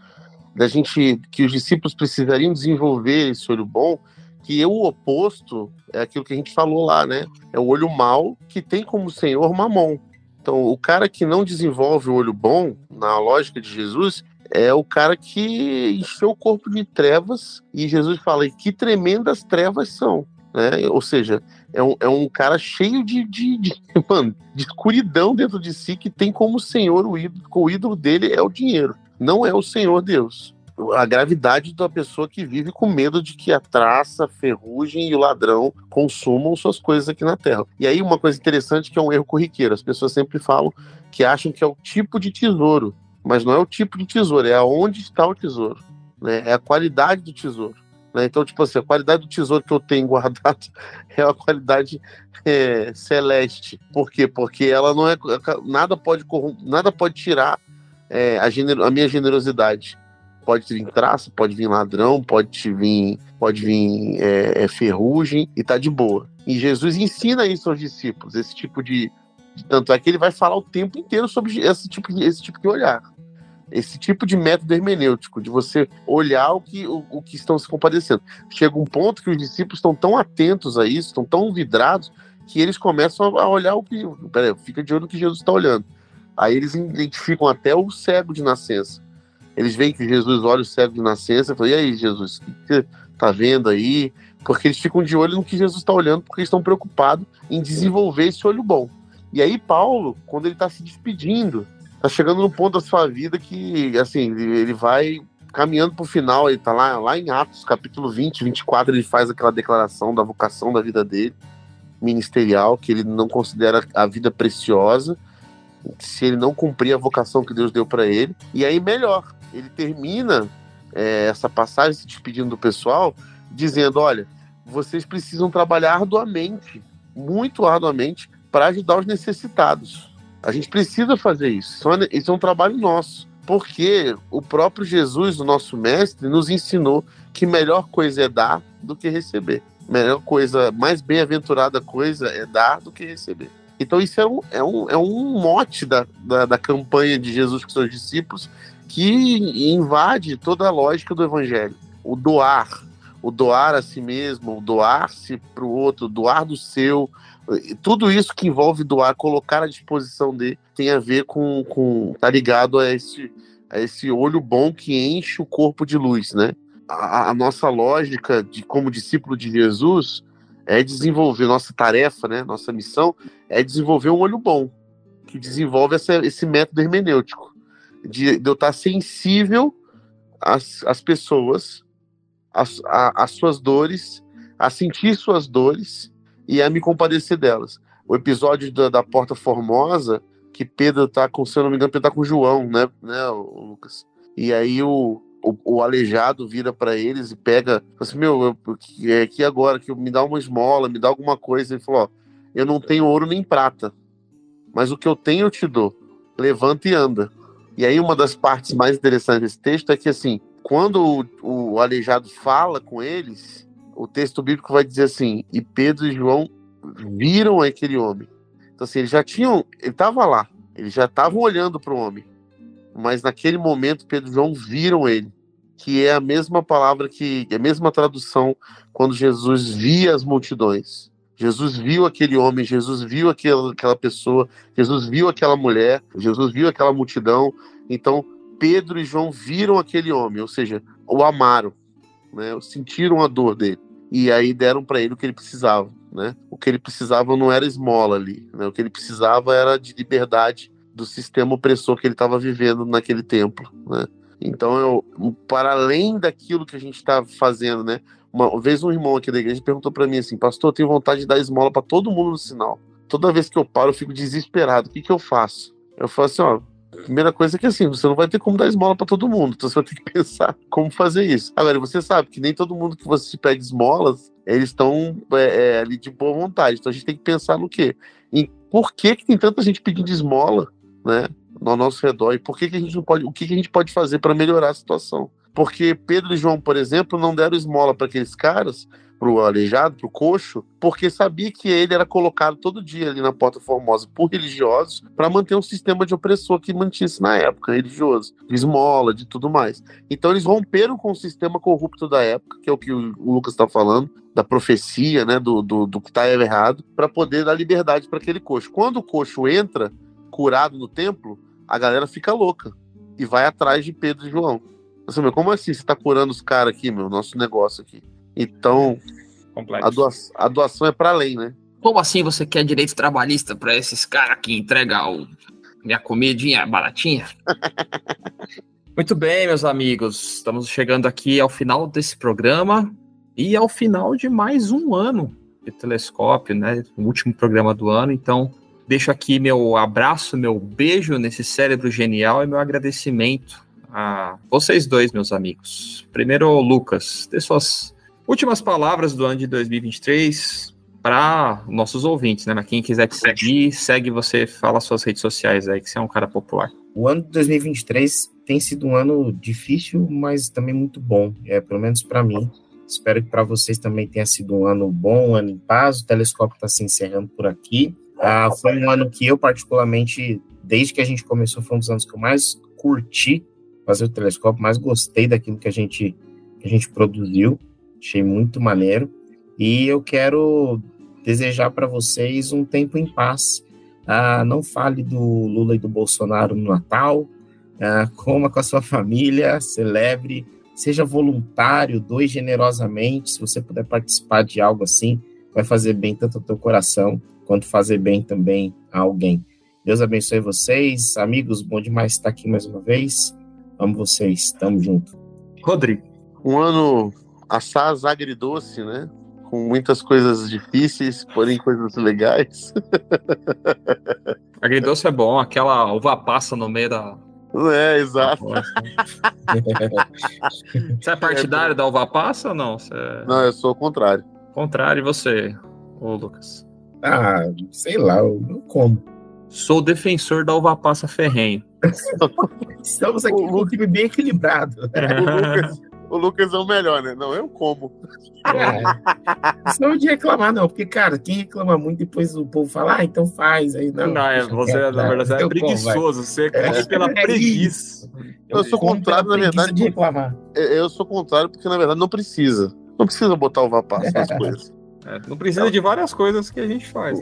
da gente que os discípulos precisariam desenvolver esse olho bom, que o oposto é aquilo que a gente falou lá, né? É o olho mau que tem como senhor mamon. Então, o cara que não desenvolve o olho bom, na lógica de Jesus, é o cara que encheu o corpo de trevas e Jesus fala: que tremendas trevas são. Né? Ou seja, é um, é um cara cheio de, de, de, mano, de escuridão dentro de si que tem como senhor o ídolo, o ídolo dele é o dinheiro, não é o Senhor Deus. A gravidade da pessoa que vive com medo de que a traça, a ferrugem e o ladrão consumam suas coisas aqui na Terra. E aí, uma coisa interessante que é um erro corriqueiro: as pessoas sempre falam que acham que é o tipo de tesouro mas não é o tipo de tesouro, é aonde está o tesouro, né? É a qualidade do tesouro. Né? Então, tipo assim, a qualidade do tesouro que eu tenho guardado é a qualidade é, celeste. Por quê? Porque ela não é nada pode nada pode tirar é, a, a minha generosidade. Pode vir traça, pode vir ladrão, pode vir, pode vir é, é, ferrugem e tá de boa. E Jesus ensina isso aos discípulos, esse tipo de, tanto é que ele vai falar o tempo inteiro sobre esse tipo, esse tipo de olhar esse tipo de método hermenêutico, de você olhar o que, o, o, que estão se compadecendo. Chega um ponto que os discípulos estão tão atentos a isso, estão tão vidrados, que eles começam a olhar o que. Peraí, fica de olho no que Jesus está olhando. Aí eles identificam até o cego de nascença. Eles veem que Jesus olha o cego de nascença e falam: E aí, Jesus, o que você tá vendo aí? Porque eles ficam de olho no que Jesus está olhando, porque eles estão preocupados em desenvolver esse olho bom. E aí, Paulo, quando ele está se despedindo, tá chegando no ponto da sua vida que, assim, ele vai caminhando para o final, ele tá lá, lá em Atos, capítulo 20, 24, ele faz aquela declaração da vocação da vida dele, ministerial, que ele não considera a vida preciosa, se ele não cumprir a vocação que Deus deu para ele. E aí, melhor, ele termina é, essa passagem se despedindo do pessoal, dizendo: olha, vocês precisam trabalhar arduamente, muito arduamente, para ajudar os necessitados. A gente precisa fazer isso. Isso é um trabalho nosso. Porque o próprio Jesus, o nosso mestre, nos ensinou que melhor coisa é dar do que receber. Melhor coisa, mais bem-aventurada coisa é dar do que receber. Então, isso é um, é um, é um mote da, da, da campanha de Jesus com seus discípulos que invade toda a lógica do evangelho. O doar, o doar a si mesmo, o doar-se para o outro, doar do seu, tudo isso que envolve doar, colocar à disposição dele, tem a ver com, com tá ligado a esse, a esse olho bom que enche o corpo de luz, né? A, a nossa lógica de como discípulo de Jesus é desenvolver nossa tarefa, né? Nossa missão é desenvolver um olho bom que desenvolve essa, esse método hermenêutico de, de eu estar sensível às, às pessoas, às, às suas dores, a sentir suas dores e a me compadecer delas. O episódio da, da Porta Formosa, que Pedro tá com, se eu não me engano, Pedro tá com João, né, né Lucas? E aí o, o, o aleijado vira para eles e pega, assim, meu, eu, é aqui agora, que me dá uma esmola, me dá alguma coisa. Ele falou, eu não tenho ouro nem prata, mas o que eu tenho eu te dou. Levanta e anda. E aí uma das partes mais interessantes desse texto é que, assim, quando o, o aleijado fala com eles, o texto bíblico vai dizer assim: e Pedro e João viram aquele homem. Então, assim, eles já tinham, ele estava lá, eles já estavam olhando para o homem, mas naquele momento Pedro e João viram ele, que é a mesma palavra que, é a mesma tradução quando Jesus via as multidões. Jesus viu aquele homem, Jesus viu aquela, aquela pessoa, Jesus viu aquela mulher, Jesus viu aquela multidão. Então, Pedro e João viram aquele homem, ou seja, o amaram né? Sentiram a dor dele e aí deram para ele o que ele precisava, né? O que ele precisava não era esmola ali, né? O que ele precisava era de liberdade do sistema opressor que ele estava vivendo naquele templo, né? Então, eu, para além daquilo que a gente está fazendo, né? Uma vez um irmão aqui da igreja perguntou para mim assim, pastor, eu tenho vontade de dar esmola para todo mundo no sinal. Toda vez que eu paro, eu fico desesperado. O que, que eu faço? Eu falo assim, ó, primeira coisa é que assim, você não vai ter como dar esmola para todo mundo, então você vai ter que pensar como fazer isso. Agora, você sabe que nem todo mundo que você pede esmolas, eles estão é, é, ali de boa vontade. Então a gente tem que pensar no quê? Em por que, que tem tanta gente pedindo esmola, né? No nosso redor, e por que, que a gente não pode. O que, que a gente pode fazer para melhorar a situação? Porque Pedro e João, por exemplo, não deram esmola para aqueles caras pro aleijado, pro coxo, porque sabia que ele era colocado todo dia ali na Porta Formosa por religiosos para manter um sistema de opressor que mantinha-se na época, religioso, de esmola, de tudo mais. Então eles romperam com o sistema corrupto da época, que é o que o Lucas está falando, da profecia, né, do, do, do que está errado, para poder dar liberdade para aquele coxo. Quando o coxo entra curado no templo, a galera fica louca e vai atrás de Pedro e João. Assim, como assim você está curando os caras aqui, meu, nosso negócio aqui? Então, a doação, a doação é para além, né? Como assim você quer direito trabalhista para esses caras que entregam minha comidinha baratinha? Muito bem, meus amigos. Estamos chegando aqui ao final desse programa e ao final de mais um ano de telescópio, né? O último programa do ano. Então, deixo aqui meu abraço, meu beijo nesse cérebro genial e meu agradecimento a vocês dois, meus amigos. Primeiro, Lucas, dê suas Últimas palavras do ano de 2023 para nossos ouvintes, né? Mas quem quiser te seguir, segue você, fala suas redes sociais aí, que você é um cara popular. O ano de 2023 tem sido um ano difícil, mas também muito bom, é pelo menos para mim. Espero que para vocês também tenha sido um ano bom, um ano em paz. O telescópio está se encerrando por aqui. Ah, foi um ano que eu, particularmente, desde que a gente começou, foi um dos anos que eu mais curti fazer o telescópio, mais gostei daquilo que a gente, que a gente produziu. Achei muito maneiro. E eu quero desejar para vocês um tempo em paz, Ah, não fale do Lula e do Bolsonaro no Natal. Ah, coma com a sua família, celebre, seja voluntário, doe generosamente. Se você puder participar de algo assim, vai fazer bem tanto ao teu coração quanto fazer bem também a alguém. Deus abençoe vocês, amigos. Bom demais estar aqui mais uma vez. Amo vocês. Tamo junto. Rodrigo. Um ano assaz agridoce, né? Com muitas coisas difíceis, porém coisas legais. agridoce é bom, aquela uva passa no meio da. É, exato. Você é partidário é da uva passa ou não? Você... Não, eu sou o contrário. Contrário, e você, ô Lucas? Ah, sei lá, eu não como. Sou defensor da uva passa ferrenho. Estamos aqui com um time bem equilibrado. o, Lucas, o Lucas é o melhor, né? Não, eu como. É. Isso não é de reclamar, não, porque, cara, quem reclama muito, depois o povo fala, ah, então faz. Aí, não, não é, você, quieto, na verdade, é preguiçoso. Você come é, pela é preguiça. Eu, eu sou contrário, na verdade. De reclamar. Eu sou contrário, porque, na verdade, não precisa. Não precisa botar uva passa nas coisas. É, não precisa de várias coisas que a gente faz.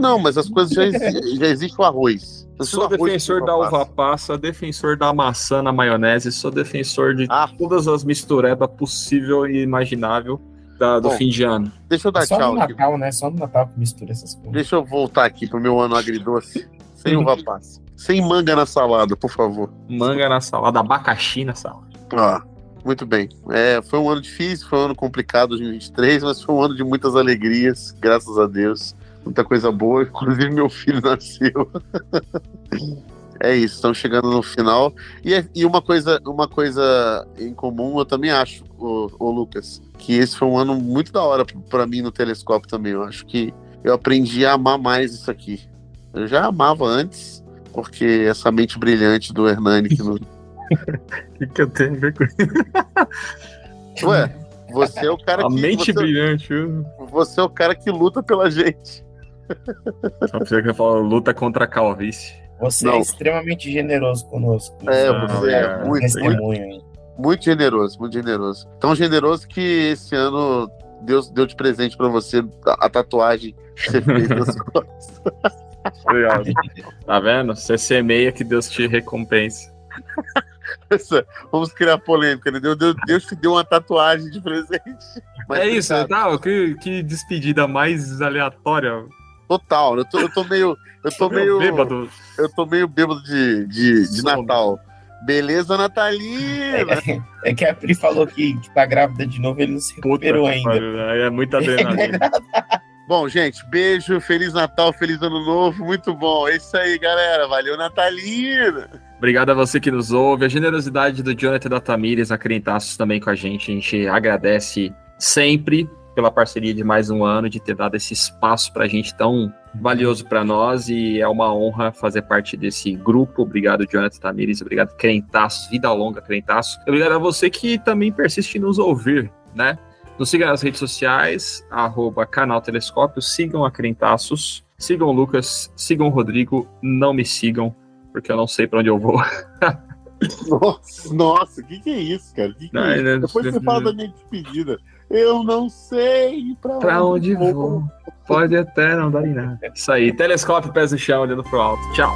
Não, mas as coisas já, exi já existe o arroz. sou defensor da uva passa, defensor da maçã na maionese, sou defensor de ah. todas as misturebas possível e imaginável da, do Bom, fim de ano. Deixa eu dar Só tchau. no Natal, aqui. né? Só no Natal que mistura essas coisas. Deixa eu voltar aqui pro meu ano agridoce. Sem uva passa. Sem manga na salada, por favor. Manga na salada, abacaxi na salada. Ah. Muito bem. É, foi um ano difícil, foi um ano complicado 2023, mas foi um ano de muitas alegrias, graças a Deus. Muita coisa boa, inclusive meu filho nasceu. é isso, estamos chegando no final. E, é, e, uma, coisa, uma coisa em comum, eu também acho, o, o Lucas, que esse foi um ano muito da hora para mim no telescópio também. Eu acho que eu aprendi a amar mais isso aqui. Eu já amava antes, porque essa mente brilhante do Hernani que não. O que, que eu tenho a ver com isso? Ué, você é o cara a que. A mente você, brilhante. Você é o cara que luta pela gente. Só precisa que eu falo, luta contra a calvície. Você é Não. é extremamente generoso conosco. É, você é, é muito, muito, muito generoso, muito generoso. Tão generoso que esse ano Deus deu de presente para você a, a, tatuagem que você fez nas costas. Obrigado. Tá vendo? Você semeia que Deus te recompensa. Vamos criar polêmica, né? Deus, Deus te deu uma tatuagem de presente. Mas é isso, tá? Que, que despedida mais aleatória. Total, eu tô, eu tô meio. Eu tô meio. Bêbado. Eu tô meio bêbado de, de, de Natal. Beleza, Natalina! É, é, que a Pri falou que, que tá grávida de novo, ele não se recuperou Puta, ainda. É muita adrenalina. Bom, gente, beijo, Feliz Natal, Feliz Ano Novo, muito bom. É isso aí, galera. Valeu, Natalina! Obrigado a você que nos ouve. A generosidade do Jonathan da Tamires, a Crentaços também com a gente. A gente agradece sempre pela parceria de mais um ano, de ter dado esse espaço para a gente tão valioso para nós e é uma honra fazer parte desse grupo. Obrigado, Jonathan Tamires. Obrigado, Crentaços. Vida longa, Crentaços. Obrigado a você que também persiste em nos ouvir, né? Nos siga nas redes sociais, arroba canal Telescópio, sigam a Crentaços, sigam o Lucas, sigam o Rodrigo, não me sigam, porque eu não sei para onde eu vou. Nossa, nossa, o que, que é isso, cara? Que que não, é isso? Depois você fala da minha despedida. Eu não sei pra, pra onde, onde vou. vou. Pode até não dar em nada. Isso aí, telescópio, pés no chão, olhando pro alto. Tchau.